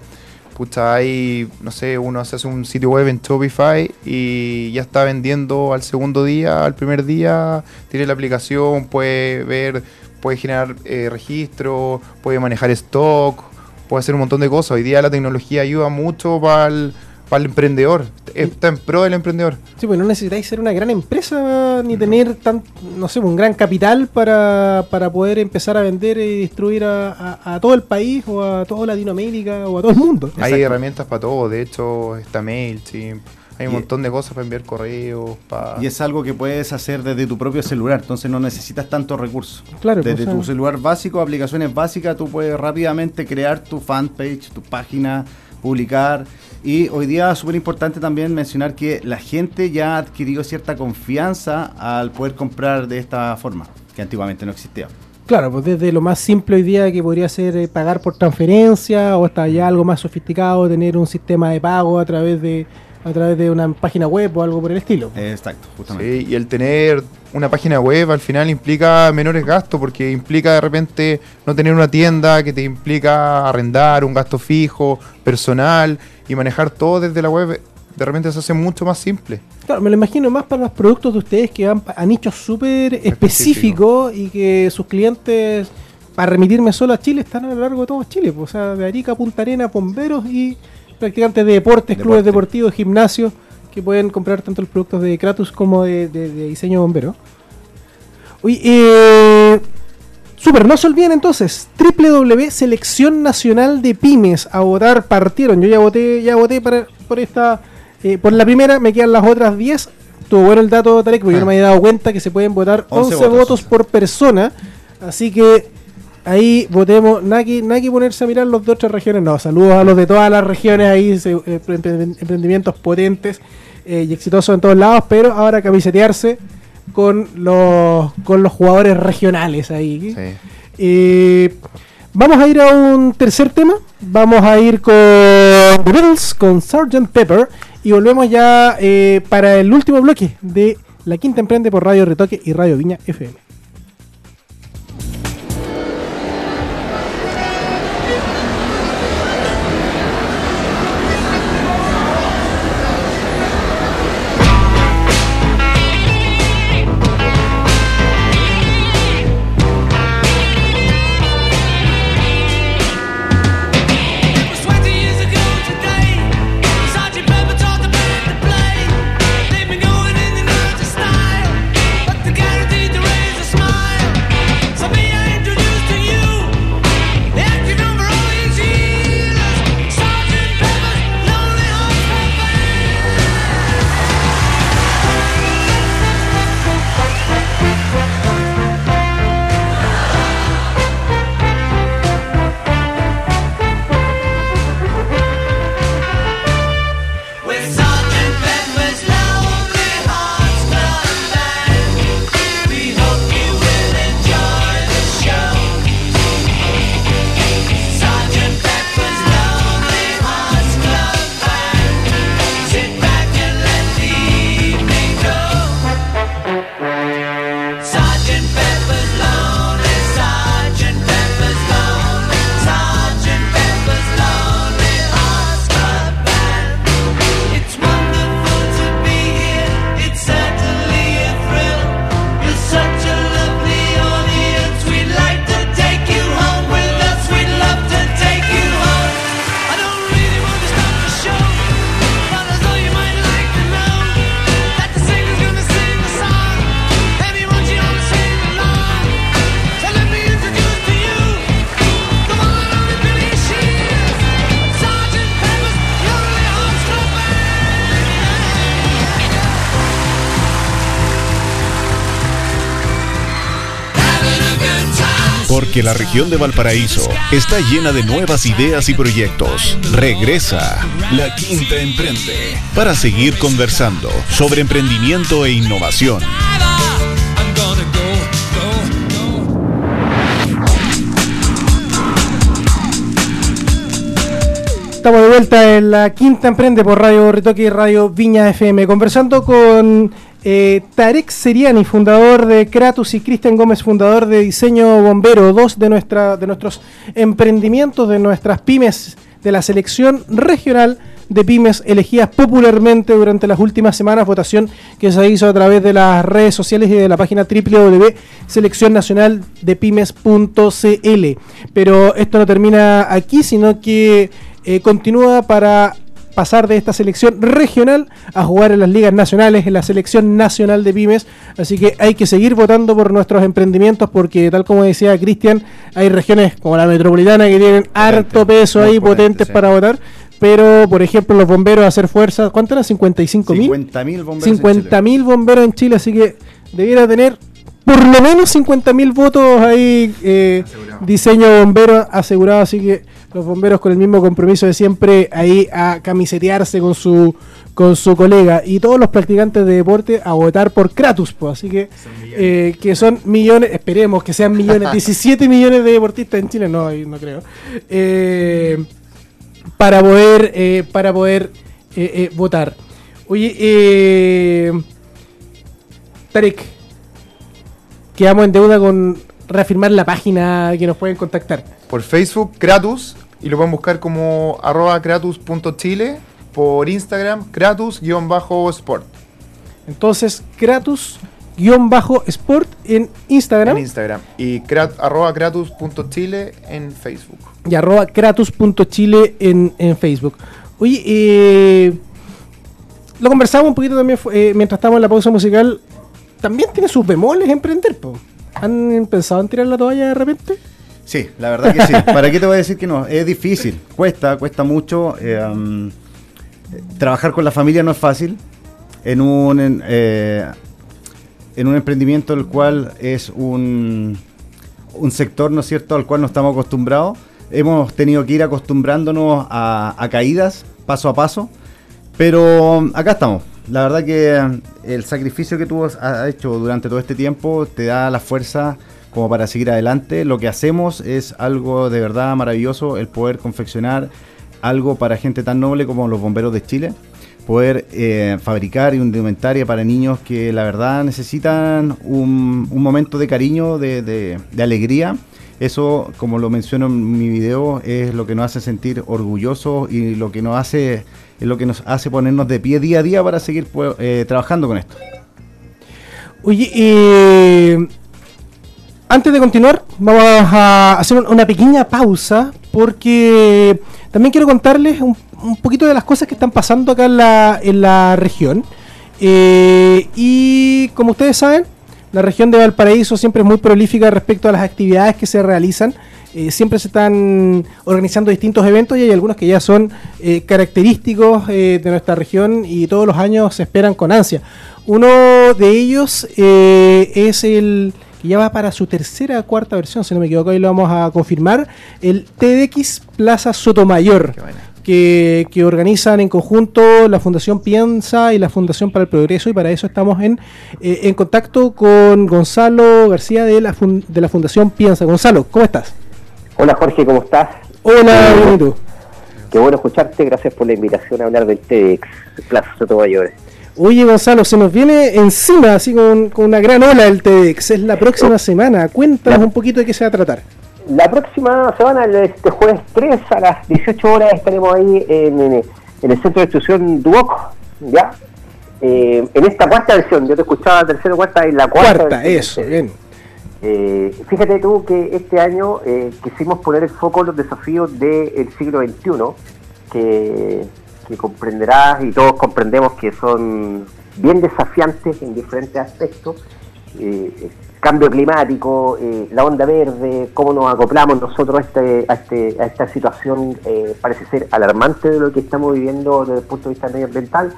pucha, hay, no sé, uno se hace un sitio web en Shopify y ya está vendiendo al segundo día, al primer día, tiene la aplicación, puede ver, puede generar eh, registro, puede manejar stock, puede hacer un montón de cosas. Hoy día la tecnología ayuda mucho para el, para el emprendedor, está en pro del emprendedor. Sí, pues no necesitáis ser una gran empresa ni tener tan, no sé, un gran capital para, para poder empezar a vender y distribuir a, a- a todo el país o a toda Latinoamérica o a todo el mundo. Hay Exacto. herramientas para todo, de hecho está MailChimp, hay un montón de cosas para enviar correos, para... Y es algo que puedes hacer desde tu propio celular, entonces no necesitas tantos recursos. Claro, Desde pues, tu celular básico, aplicaciones básicas, tú puedes rápidamente crear tu fanpage, tu página, publicar. Y hoy día súper importante también mencionar que la gente ya ha adquirido cierta confianza al poder comprar de esta forma, que antiguamente no existía. Claro, pues desde lo más simple hoy día que podría ser eh, pagar por transferencia o hasta ya algo más sofisticado, tener un sistema de pago a través de a través de una página web o algo por el estilo. Exacto, justamente. Sí, y el tener una página web al final implica menores gastos porque implica de repente no tener una tienda que te implica arrendar un gasto fijo, personal y manejar todo desde la web de repente se hace mucho más simple. Claro, me lo imagino más para los productos de ustedes que van a nichos súper específicos y que sus clientes, para remitirme solo a Chile, están a lo largo de todo Chile. pues, o sea, de Arica, Punta Arena, bomberos y practicantes de deportes, clubes deportivos, gimnasios, que pueden comprar tanto los productos de Kratos como de, de- de diseño bombero. Oye, eh, Super, no se olviden entonces, www Selección Nacional de Pymes, a votar partieron. Yo ya voté, ya voté para, por esta, eh, por la primera, me quedan las otras 10. Estuvo bueno el dato, Tarek, porque yo no me había dado cuenta que se pueden votar 11, 11 votos. votos. por persona. Así que ahí votemos, nada que ponerse a mirar los de otras regiones. No, saludos a los de todas las regiones ahí, se- eh, emprendimientos potentes eh, y exitosos en todos lados, pero ahora camisetearse con los, con los jugadores regionales ahí. Sí. Eh, vamos a ir a un tercer tema. Vamos a ir con The Beatles, con Sgt. Pepper. Y volvemos ya eh, para el último bloque de La Quinta Emprende por Radio Retoque y Radio Viña FM. La región de Valparaíso está llena de nuevas ideas y proyectos. Regresa La Quinta Emprende para seguir conversando sobre emprendimiento e innovación. Estamos de vuelta en la quinta emprende por Radio Ritoque y Radio Viña FM, conversando con eh, Tarek Seriani, fundador de Kratos, y Cristian Gómez, fundador de Diseño Bombero, dos de, nuestra, de nuestros emprendimientos, de nuestras pymes, de la selección regional de pymes elegidas popularmente durante las últimas semanas, votación que se hizo a través de las redes sociales y de la página www.seleccionnacionaldepymes.cl. Pero esto no termina aquí, sino que eh, continúa para pasar de esta selección regional a jugar en las ligas nacionales, en la selección nacional de pymes. Así que hay que seguir votando por nuestros emprendimientos porque, tal como decía Cristian, hay regiones como la metropolitana que tienen harto peso ahí, potente, potentes sí. para votar. Pero, por ejemplo, los bomberos a hacer fuerza, ¿cuánto eran? ¿55 mil? 50.000 bomberos. en 50 Chile. mil bomberos en Chile, así que debiera tener por lo menos 50 mil votos ahí, eh, diseño bombero asegurado, así que los bomberos con el mismo compromiso de siempre ahí a camisetearse con su con su colega y todos los practicantes de deporte a votar por Kratos, pues, así que eh, que son millones, esperemos que sean millones, (laughs) 17 millones de deportistas en Chile, no, no creo. Eh, para poder eh, para poder eh, votar. Oye, Tarek, quedamos en deuda con reafirmar la página que nos pueden contactar. Por Facebook, Kratus, y lo pueden buscar como arroba kratus.chile. Por Instagram, kratus-sport. Entonces, Kratos-sport en Instagram En Instagram. Y krat- arroba kratus.chile en Facebook. y arroba kratos.chile en, en Facebook. Oye, eh, lo conversamos un poquito también eh, mientras estábamos en la pausa musical. También tiene sus bemoles emprender, po. ¿Han pensado en tirar la toalla de repente? Sí, la verdad que sí. ¿Para qué te voy a decir que no? Es difícil, cuesta, cuesta mucho. eh, um, trabajar con la familia no es fácil. En un, en, eh, en un emprendimiento el cual es un, un sector, ¿no es cierto?, al cual no estamos acostumbrados. Hemos tenido que ir acostumbrándonos a, a caídas, paso a paso. Pero um, acá estamos. La verdad que um, el sacrificio que tú has- hecho durante todo este tiempo te da la fuerza como para seguir adelante. Lo que hacemos es algo de verdad maravilloso, el poder confeccionar algo para gente tan noble como los bomberos de Chile. Poder eh, fabricar indumentaria para niños que la verdad necesitan un, momento de cariño, de alegría. Eso, como lo menciono en mi video, es lo que nos hace sentir orgullosos y lo que nos hace, es lo que nos hace ponernos de pie día a día para seguir pues, eh, trabajando con esto. Oye, eh, antes de continuar, vamos a hacer un- una pequeña pausa porque también quiero contarles un, poquito de las cosas que están pasando acá en la, en la región. Eh, y como ustedes saben, la región de Valparaíso siempre es muy prolífica respecto a las actividades que se realizan. Eh, siempre se están organizando distintos eventos y hay algunos que ya son eh, característicos eh, de nuestra región y todos los años se esperan con ansia. Uno de ellos eh, es el que ya va para su tercera o cuarta versión, si no me equivoco, ahí lo vamos a confirmar, el TDX Plaza Sotomayor Qué. Que, que organizan en conjunto la Fundación Piensa y la Fundación para el Progreso y para eso estamos en, eh, en contacto con Gonzalo García de la, fun- de la Fundación Piensa. Gonzalo, ¿cómo estás? Hola Jorge, ¿cómo estás? Hola, bien, ¿y tú? Qué bueno escucharte, gracias por la invitación a hablar del TEDx Plaza Sotomayor. Oye, Gonzalo, se nos viene encima, así con, con una gran ola el TEDx. Es la próxima semana. Cuéntanos un poquito de qué se va a tratar. La próxima semana, este jueves 3 a las 18 horas, estaremos ahí en, el Centro de Instrucción Duoc, ¿ya? Eh, en esta cuarta versión, yo te escuchaba tercera o cuarta, en la cuarta, Cuarta, versión eso, bien. Eh, fíjate tú que este año eh, quisimos poner el foco en los desafíos del siglo XXI, que, que comprenderás y todos comprendemos que son bien desafiantes en diferentes aspectos. Eh, cambio climático, eh, la onda verde, cómo nos acoplamos nosotros a, este, a, este, a esta situación, eh, parece ser alarmante de lo que estamos viviendo desde el punto de vista medioambiental.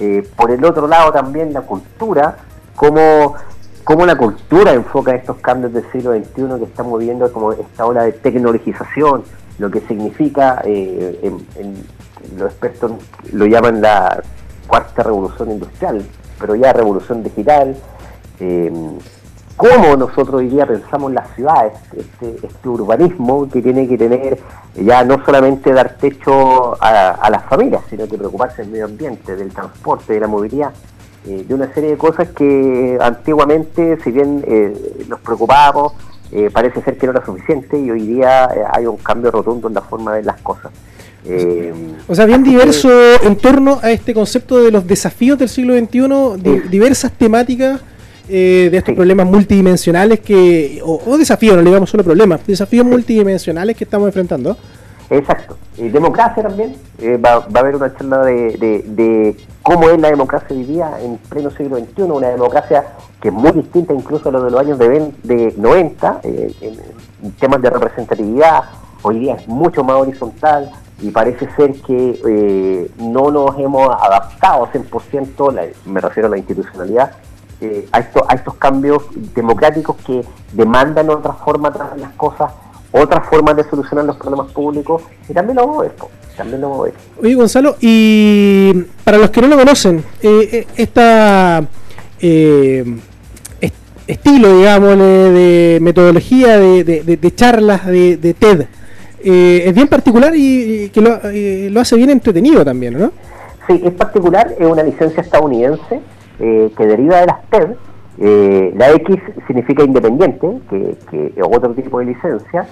Eh, por el otro lado también la cultura, cómo cómo la cultura enfoca estos cambios del siglo XXI que estamos viviendo como esta ola de tecnologización, lo que significa, los expertos lo llaman la cuarta revolución industrial, pero ya revolución digital, cómo nosotros hoy día pensamos las ciudades, este, este urbanismo que tiene que tener ya no solamente dar techo a, a las familias, sino que preocuparse del medio ambiente, del transporte, de la movilidad, eh, de una serie de cosas que antiguamente, si bien eh, nos preocupábamos, eh, parece ser que no era suficiente y hoy día eh, hay un cambio rotundo en la forma de las cosas. Eh, O sea, bien que- diverso en torno a este concepto de los desafíos del siglo XXI, di- diversas temáticas eh, de estos problemas multidimensionales que, o, desafíos, no le digamos solo problemas, desafíos multidimensionales que estamos enfrentando. Exacto. Y democracia también. eh, va, va a haber una charla de, de- cómo es la democracia hoy en pleno siglo XXI, una democracia que es muy distinta incluso a lo de los años de, ven- de 90, eh, en, en temas de representatividad. Hoy día es mucho más horizontal y parece ser que eh, no nos hemos adaptado 100%, la- me refiero a la institucionalidad, eh, a, esto- a estos cambios democráticos que demandan otra forma de hacer las cosas, otras formas de solucionar los problemas públicos, y también lo vamos a ver, también lo vamos a ver. Oye, Gonzalo, y para los que no lo conocen, eh, eh, esta eh, est- estilo, digamos, de metodología de, de- de- de charlas de, de TED eh, es bien particular y, y que lo, eh, lo hace bien entretenido también, ¿no? Sí, es particular, es una licencia estadounidense eh, que deriva de las TED. Eh, la X significa independiente, que, que otro tipo de licencia,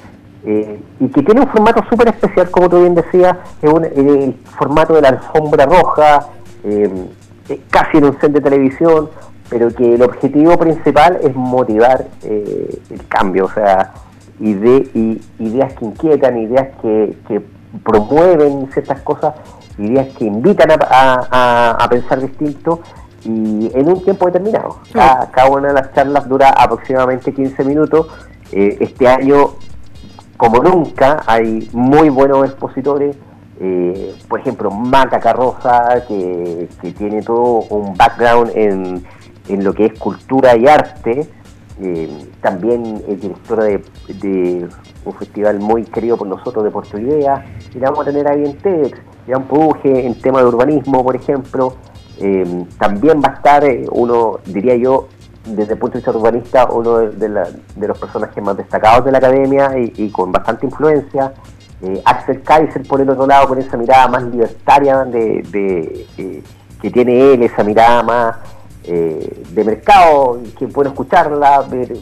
eh, y que tiene un formato súper especial, como tú bien decías, es un- el formato de la alfombra roja, casi en un set de televisión, pero que el objetivo principal es motivar el cambio, o sea, ideas que inquietan, ideas que, promueven ciertas cosas, ideas que invitan a pensar distinto y en un tiempo determinado. Cada, cada una de las charlas dura aproximadamente 15 minutos. Eh, este año, como nunca, hay muy buenos expositores. Eh, por ejemplo, Maca Carroza, que, que tiene todo un background en, en lo que es cultura y arte. Eh, también es directora de, de un festival muy querido por nosotros de Puerto Idea. Y la vamos a tener ahí en TEDx. Jan Puje en tema de urbanismo, por ejemplo. Eh, también va a estar eh, uno, diría yo, desde el punto de vista urbanista, uno de, la- de los personajes más destacados de la academia y, con bastante influencia. Eh, Axel Kaiser, por el otro lado, con esa mirada más libertaria de, de, eh, que tiene él, esa mirada más eh, de mercado, que puede escucharla, ver,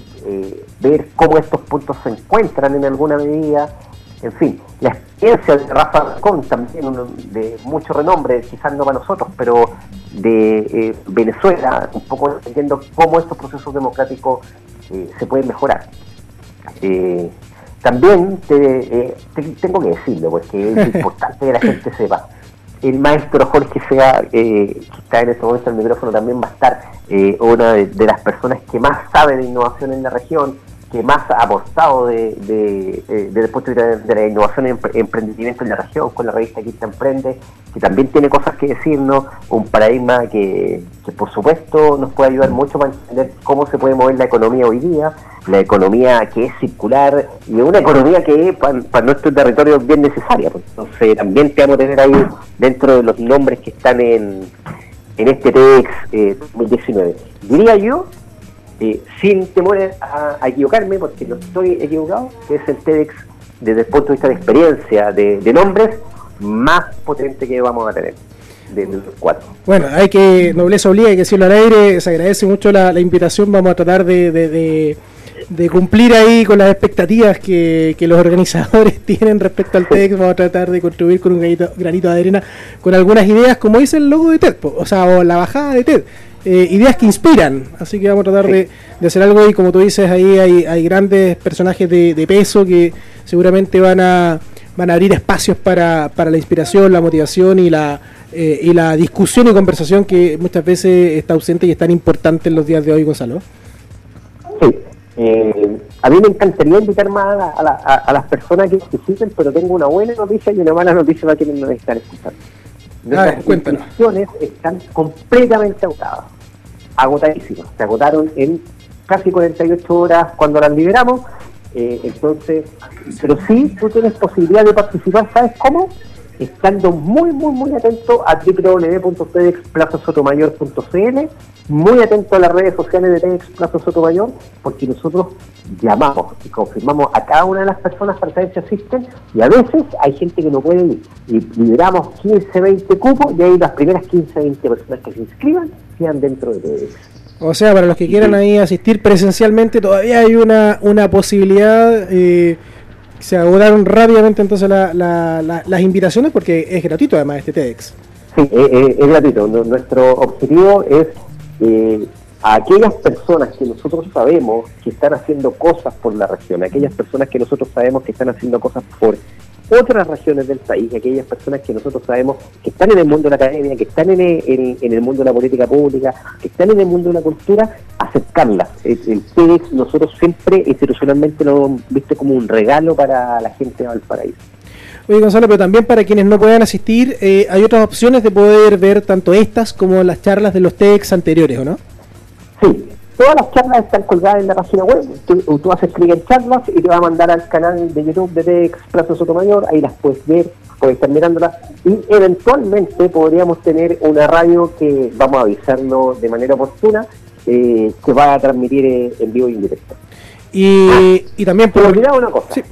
ver cómo estos puntos se encuentran en alguna medida. En fin, la experiencia de Rafa Racón, también de mucho renombre, quizás no para nosotros, pero de eh, Venezuela, un poco entendiendo cómo estos procesos democráticos eh, se pueden mejorar. Eh, también te- te- tengo que decirlo, porque es (laughs) importante que la gente sepa. El maestro Jorge Sea, eh, que está en este momento en el micrófono, también va a estar una de, de las personas que más sabe de innovación en la región, que más ha aportado de, de, eh, de vista de la innovación y empre- emprendimiento en la región, con la revista Quinta Emprende, que también tiene cosas que decirnos, un paradigma que, por supuesto nos puede ayudar mucho para entender cómo se puede mover la economía hoy día, la economía que es circular y una economía que para, para nuestro territorio es bien necesaria. pues. Entonces también te vamos a tener ahí dentro de los nombres que están en, en este TEDx eh, 2019. Diría yo, eh, sin temor a, a equivocarme, porque no estoy equivocado, que es el TEDx desde el punto de vista de experiencia de, de nombres más potente que vamos a tener de, de los cuatro. Bueno, hay que, nobleza obliga, hay que decirlo al aire, se agradece mucho la, la invitación, vamos a tratar de, de- de- de cumplir ahí con las expectativas que, que los organizadores (laughs) tienen respecto al TEDx, vamos a tratar de contribuir con un granito, granito de arena, con algunas ideas, como dice el logo de TED, o sea, o la bajada de TED, eh, ideas que inspiran, así que vamos a tratar de, de hacer algo y como tú dices, ahí hay, hay grandes personajes de, de peso que seguramente van a, van a abrir espacios para, para la inspiración, la motivación y la, eh, y la discusión y conversación que muchas veces está ausente y es tan importante en los días de hoy, Gonzalo. Sí. Eh, a mí me encantaría invitar más a, la- a la- a- las personas que participen, pero tengo una buena noticia y una mala noticia para quienes nos están escuchando. Nuestras cuéntanos. inscripciones están completamente agotadas, agotadísimas. Se agotaron en casi 48 horas cuando las liberamos. Eh, entonces, pero sí, tú tienes posibilidad de participar, ¿sabes cómo? Estando muy, muy, muy atento a www.tedxplazasotomayor.cl, muy atento a las redes sociales de TEDx Plaza Sotomayor, porque nosotros llamamos y confirmamos a cada una de las personas para saber si asisten, y a veces hay gente que no puede ir, y liberamos 15, 20 cupos, y ahí las primeras 15, 20 personas que se inscriban quedan dentro de TEDx. O sea, para los que quieran ahí asistir presencialmente, todavía hay una, una posibilidad. eh, se agotaron rápidamente entonces la- la- la- las invitaciones porque es gratuito además este TEDx. Sí, eh, eh, es gratuito. Nu- Nuestro objetivo es eh, a aquellas personas que nosotros sabemos que están haciendo cosas por la región, aquellas personas que nosotros sabemos que están haciendo cosas por otras regiones del país, aquellas personas que nosotros sabemos que están en el mundo de la academia, que están en el, en- el mundo de la política pública, que están en el mundo de la cultura, acercarlas. El, el TEDx nosotros siempre institucionalmente lo hemos visto como un regalo para la gente de Valparaíso. Oye Gonzalo, pero también para quienes no puedan asistir, eh, hay otras opciones de poder ver tanto estas como las charlas de los TEDx anteriores, ¿o no? Sí, todas las charlas están colgadas en la página web. Tú, tú haces clic en charlas y te va a mandar al canal de YouTube de TEDx Plaza Sotomayor. Ahí las puedes ver, puedes estar mirándolas. Y eventualmente podríamos tener una radio que vamos a avisarlo de manera oportuna, eh, que va a transmitir eh, en vivo y en directo. Y, y también Se me por... olvidaba una cosa. Sí.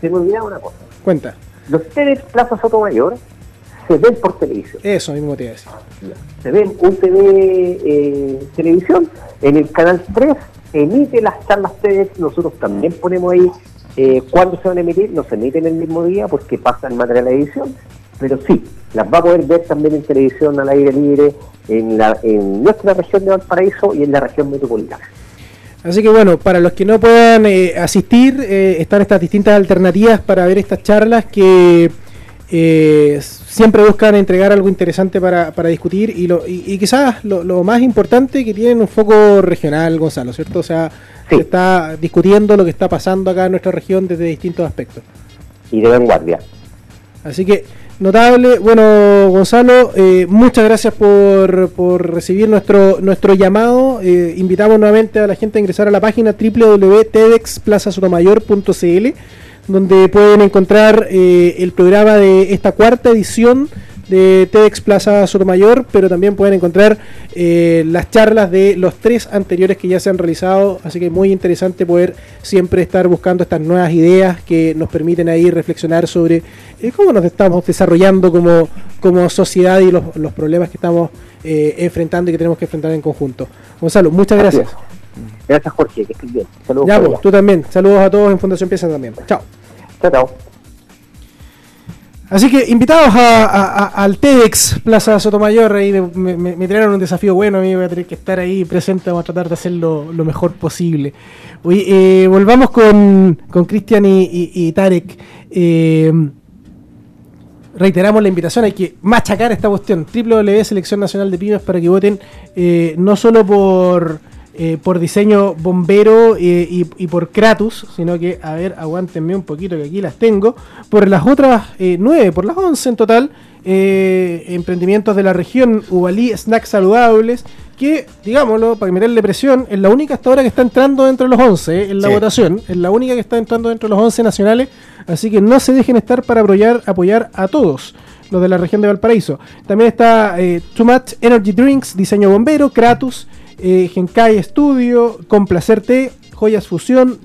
Se me olvidaba una cosa. Cuenta, Los TEDx Plaza Sotomayor se ven por televisión. eso mismo te iba a decir. se ven un TV eh, televisión en el canal 3 emite las charlas TEDx nosotros también ponemos ahí eh, cuándo se van a emitir no se emiten el mismo día porque pasa el material de edición pero sí las va a poder ver también en televisión al aire libre en, la, en nuestra región de Valparaíso y en la región metropolitana Así que bueno, para los que no puedan eh, asistir, eh, están estas distintas alternativas para ver estas charlas que eh, siempre buscan entregar algo interesante para, para discutir y, lo, y, y quizás lo, lo más importante que tienen un foco regional, Gonzalo, ¿cierto? O sea, Sí. se está discutiendo lo que está pasando acá en nuestra región desde distintos aspectos. y de vanguardia Así que notable. Bueno, Gonzalo, eh, muchas gracias por, por recibir nuestro nuestro llamado. Eh, invitamos nuevamente a la gente a ingresar a la página www.tedxplazasotomayor.cl donde pueden encontrar eh, el programa de esta cuarta edición de TEDx Plaza Sotomayor, pero también pueden encontrar eh, las charlas de los tres anteriores que ya se han realizado, así que muy interesante poder siempre estar buscando estas nuevas ideas que nos permiten ahí reflexionar sobre eh, cómo nos estamos desarrollando como, como sociedad y los, los problemas que estamos eh, enfrentando y que tenemos que enfrentar en conjunto. Gonzalo, muchas gracias. gracias Jorge que estés bien saludos Ya, pues, tú también. Saludos a todos en Fundación Piensa también. Chao. Chao chao Así que invitados a, al TEDx Plaza Sotomayor, ahí me, me- tiraron un desafío bueno, a mí voy a tener que estar ahí presente, vamos a tratar de hacerlo lo mejor posible. Oye, eh, volvamos con con Cristian y, y- y Tarek. Eh, reiteramos la invitación, hay que machacar esta cuestión. www Selección Nacional de Pymes para que voten eh, no solo por, eh, por diseño bombero eh, y, y por Kratos, sino que, a ver, aguántenme un poquito que aquí las tengo, por las otras eh, nueve, por las once en total, eh, emprendimientos de la región, Ubalí Snacks Saludables, que, digámoslo, para meterle presión, es la única hasta ahora que está entrando dentro de los 11 eh, en la Sí. votación, es la única que está entrando dentro de los 11 nacionales, así que no se dejen estar para apoyar, apoyar a todos los de la región de Valparaíso. También está Too Much Energy Drinks, Diseño Bombero, Kratos, eh, Genkai Studio, Complacerte, Joyas Fusión,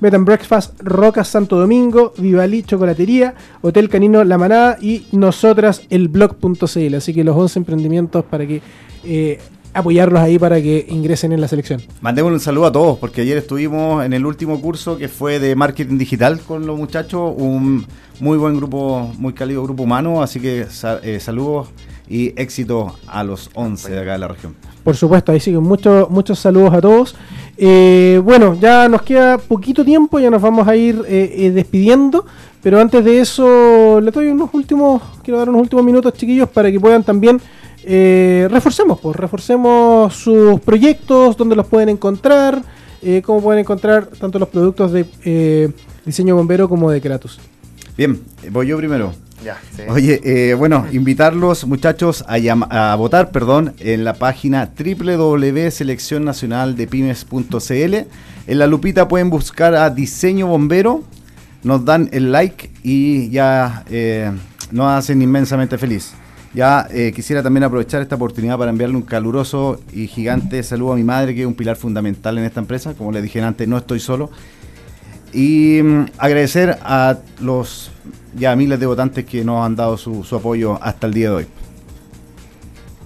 Bed Breakfast, Rocas Santo Domingo, Vivalí Chocolatería, Hotel Canino La Manada y nosotras el blog.cl. Así que los 11 emprendimientos para que eh, apoyarlos ahí para que ingresen en la selección. Mandémosle un saludo a todos, porque ayer estuvimos en el último curso que fue de marketing digital con los muchachos, un muy buen grupo, muy cálido grupo humano, así que eh, saludos y éxito a los 11 de acá de la región. Por supuesto, ahí siguen muchos muchos saludos a todos. Eh, bueno, ya nos queda poquito tiempo, ya nos vamos a ir eh, eh, despidiendo, pero antes de eso le doy unos últimos, quiero dar unos últimos minutos chiquillos para que puedan también eh, reforcemos, pues, reforcemos sus proyectos, dónde los pueden encontrar, eh, cómo pueden encontrar tanto los productos de eh, diseño bombero como de Kratos. Bien, voy yo primero. Ya, sí. Oye, eh, bueno, invitarlos muchachos a, votar, perdón, en la página www.seleccionnacionaldepymes.cl. En la lupita pueden buscar a Diseño Bombero, nos dan el like y ya eh, nos hacen inmensamente feliz. Ya eh, quisiera también aprovechar esta oportunidad para enviarle un caluroso y gigante saludo a mi madre, que es un pilar fundamental en esta empresa. Como les dije antes, no estoy solo. Y mm, agradecer a los ya miles de votantes que nos han dado su, su apoyo hasta el día de hoy.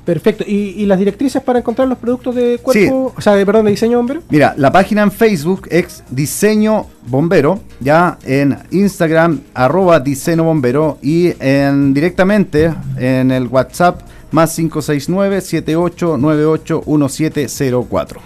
Perfecto. ¿Y, y las directrices para encontrar los productos de cuerpo, o sea, de, perdón, de diseño bombero? Mira, la página en Facebook es Diseño Bombero, ya en Instagram arroba Diseño Bombero y en directamente en el WhatsApp más 569-7898-1704.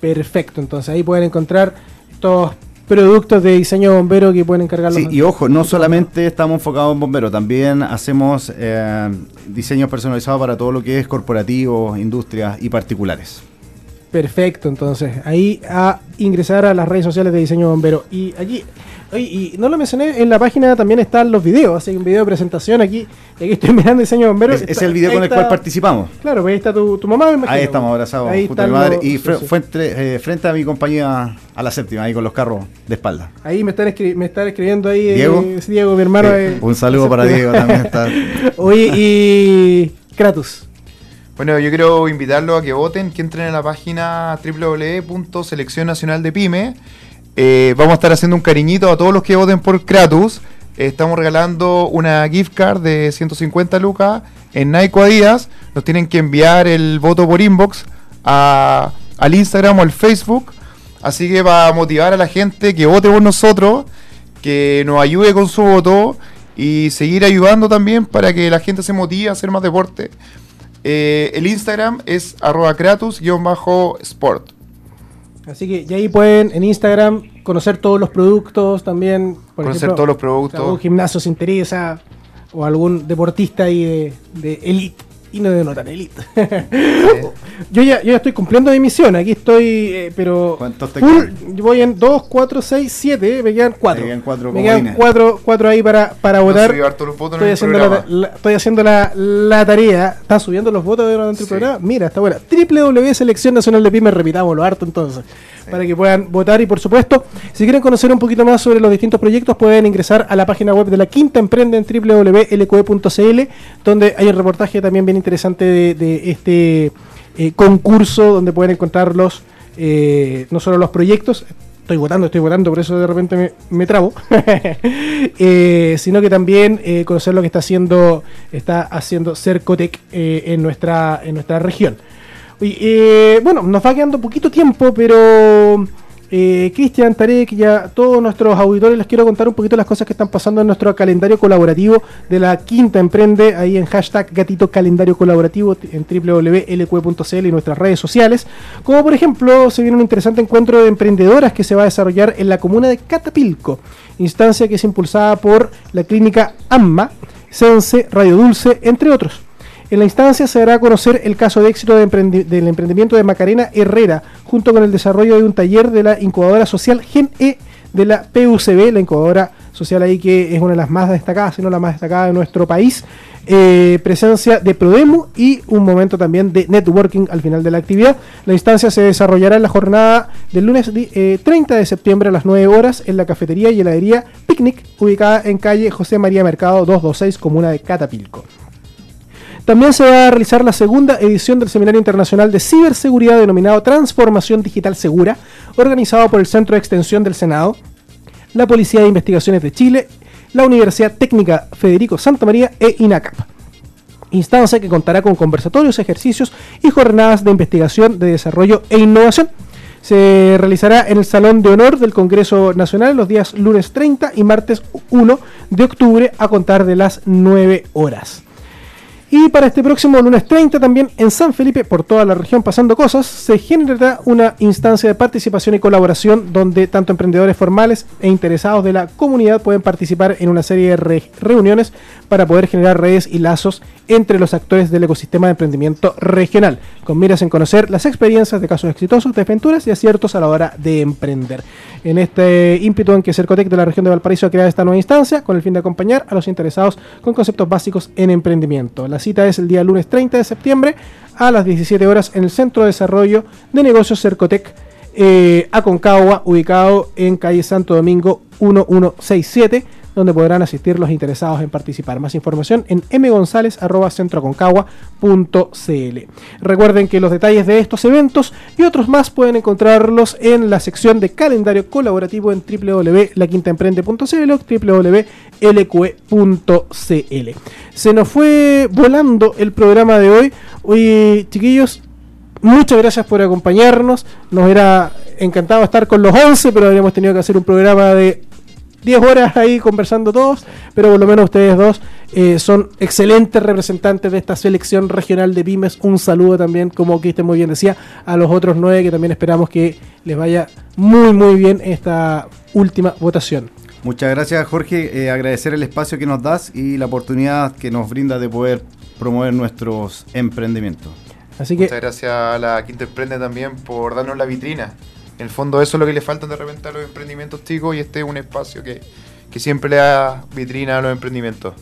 Perfecto, entonces ahí pueden encontrar estos productos de diseño bombero que pueden encargarlos. Sí, y ojo, no solamente estamos enfocados en bomberos, también hacemos eh, diseños personalizados para todo lo que es corporativo, industrias y particulares. Perfecto, entonces ahí a ingresar a las redes sociales de diseño bombero. Y allí, oye, y no lo mencioné, en la página también están los videos, así que un video de presentación aquí, y aquí estoy (laughs) mirando diseño bombero. Es, el video con el cual participamos. Claro, pues ahí está tu, tu mamá, me imagino. Ahí estamos abrazados Ahí junto a mi madre los- y sí, sí. frente, eh, frente a mi compañía a la séptima, ahí con los carros de espalda. Ahí me están, escri- me están escribiendo ahí eh, ¿Diego? Diego, mi hermano. Eh, un saludo para (laughs) Diego también. Está. Oye, y Kratos. Bueno, yo quiero invitarlos a que voten, que entren a la página www.selección nacional de. Eh, vamos a estar haciendo un cariñito a todos los que voten por Kratos. Eh, estamos regalando una gift card de 150 lucas en Nike Díaz. Nos tienen que enviar el voto por inbox a- al Instagram o al Facebook. Así que va a motivar a la gente que vote por nosotros, que nos ayude con su voto y seguir ayudando también para que la gente se motive a hacer más deporte. Eh, el Instagram es arroba kratos-sport. Así que y ahí pueden en Instagram conocer todos los productos también. Por Conocer ejemplo, todos los si productos. algún gimnasio se interesa o algún deportista ahí de, de elite y no de no tan elite. (laughs) yo, ya, yo ya estoy cumpliendo mi misión. Aquí estoy, eh, pero. ¿Cuántos te full, quedan? yo voy en 2, 4, 6, 7. Me quedan 4. Te quedan cuatro me quedan comodines. 4, cuatro ahí para, para votar. Estoy haciendo, la, estoy haciendo la, la tarea. ¿Están subiendo los votos durante el Sí. programa? Mira, está buena. www Selección Nacional de Pymes, repitámoslo harto entonces. Para que puedan votar y por supuesto, si quieren conocer un poquito más sobre los distintos proyectos, pueden ingresar a la página web de la Quinta Emprende en www.lqe.cl, donde hay un reportaje también bien interesante de, este eh, concurso, donde pueden encontrar los, eh, no solo los proyectos, estoy votando, estoy votando, por eso de repente me, me trabo, (laughs) Eh, sino que también conocer lo que está haciendo, está haciendo Cercotec en, nuestra, en nuestra región. Eh, bueno, nos va quedando poquito tiempo, pero eh, Cristian, Tarek, ya todos nuestros auditores les quiero contar un poquito las cosas que están pasando en nuestro calendario colaborativo de la Quinta Emprende, ahí en hashtag gatito calendario colaborativo en www.lq.cl y nuestras redes sociales. Como por ejemplo, se viene un interesante encuentro de emprendedoras que se va a desarrollar en la comuna de Catapilco, instancia que es impulsada por la clínica AMMA, Sense, Radio Dulce, entre otros. En la instancia se dará a conocer el caso de éxito del emprendimiento de Macarena Herrera, junto con el desarrollo de un taller de la incubadora social Gen E de la PUCB, la incubadora social ahí que es una de las más destacadas, si no la más destacada de nuestro país. Eh, presencia de Prodemo y un momento también de networking al final de la actividad. La instancia se desarrollará en la jornada del lunes di- eh, 30 de septiembre a las 9 horas en la cafetería y heladería Picnic, ubicada en calle José María Mercado 226, comuna de Catapilco. También se va a realizar la segunda edición del Seminario Internacional de Ciberseguridad denominado Transformación Digital Segura, organizado por el Centro de Extensión del Senado, la Policía de Investigaciones de Chile, la Universidad Técnica Federico Santa María e INACAP. Instancia que contará con conversatorios, ejercicios y jornadas de investigación, de desarrollo e innovación. Se realizará en el Salón de Honor del Congreso Nacional los días lunes 30 y martes 1 de octubre a contar de las 9 horas. Y para este próximo lunes 30 también en San Felipe, por toda la región pasando cosas, se generará una instancia de participación y colaboración donde tanto emprendedores formales e interesados de la comunidad pueden participar en una serie de re- reuniones para poder generar redes y lazos entre los actores del ecosistema de emprendimiento regional, con miras en conocer las experiencias de casos exitosos, desventuras y aciertos a la hora de emprender. En este ímpetu en que Cercotec de la región de Valparaíso ha creado esta nueva instancia con el fin de acompañar a los interesados con conceptos básicos en emprendimiento. La cita es el día lunes 30 de septiembre a las 17 horas en el Centro de Desarrollo de Negocios Cercotec eh, Aconcagua, ubicado en calle Santo Domingo 1167 donde podrán asistir los interesados en participar. Más información en mgonzález.centroaconcagua.cl. Recuerden que los detalles de estos eventos y otros más pueden encontrarlos en la sección de calendario colaborativo en www.laquintaemprende.cl o www.lqe.cl. Se nos fue volando el programa de hoy. Hoy, chiquillos, Muchas gracias por acompañarnos. Nos era encantado estar con los 11, pero habríamos tenido que hacer un programa de 10 horas ahí conversando todos, pero por lo menos ustedes dos eh, son excelentes representantes de esta selección regional de pymes. Un saludo también, como Cristian muy bien decía, a los otros nueve que también esperamos que les vaya muy muy bien esta última votación. Muchas gracias Jorge, Eh, agradecer el espacio que nos das y la oportunidad que nos brinda de poder promover nuestros emprendimientos. Así que Muchas gracias a la Quinta Emprende también por darnos la vitrina. En el fondo eso es lo que le falta de repente a los emprendimientos chicos y este es un espacio que, que siempre le da vitrina a los emprendimientos.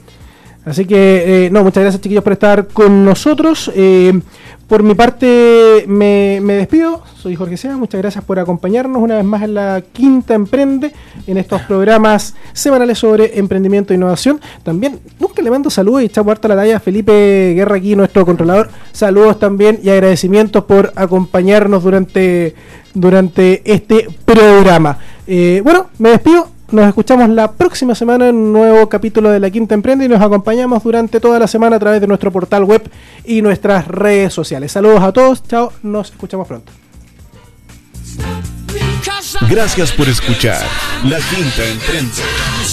Así que, eh, no, muchas gracias chiquillos por estar con nosotros. Eh, por mi parte, me, me despido. Soy Jorge Sea. Muchas gracias por acompañarnos una vez más en la Quinta Emprende, en estos programas semanales sobre emprendimiento e innovación. También, nunca le mando saludos y echamos harta la talla a Felipe Guerra aquí, nuestro controlador. Saludos también y agradecimientos por acompañarnos durante, durante este programa. Eh, bueno, me despido. Nos escuchamos la próxima semana en un nuevo capítulo de La Quinta Emprende y nos acompañamos durante toda la semana a través de nuestro portal web y nuestras redes sociales. Saludos a todos, chao, nos escuchamos pronto. Gracias por escuchar La Quinta Emprende,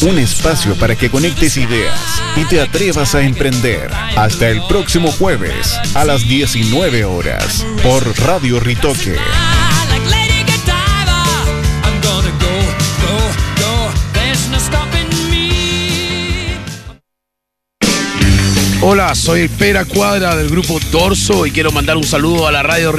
un espacio para que conectes ideas y te atrevas a emprender. Hasta el próximo jueves a las 19 horas por Radio Ritoque. Hola, soy Pera Cuadra del grupo Dorso y quiero mandar un saludo a la radio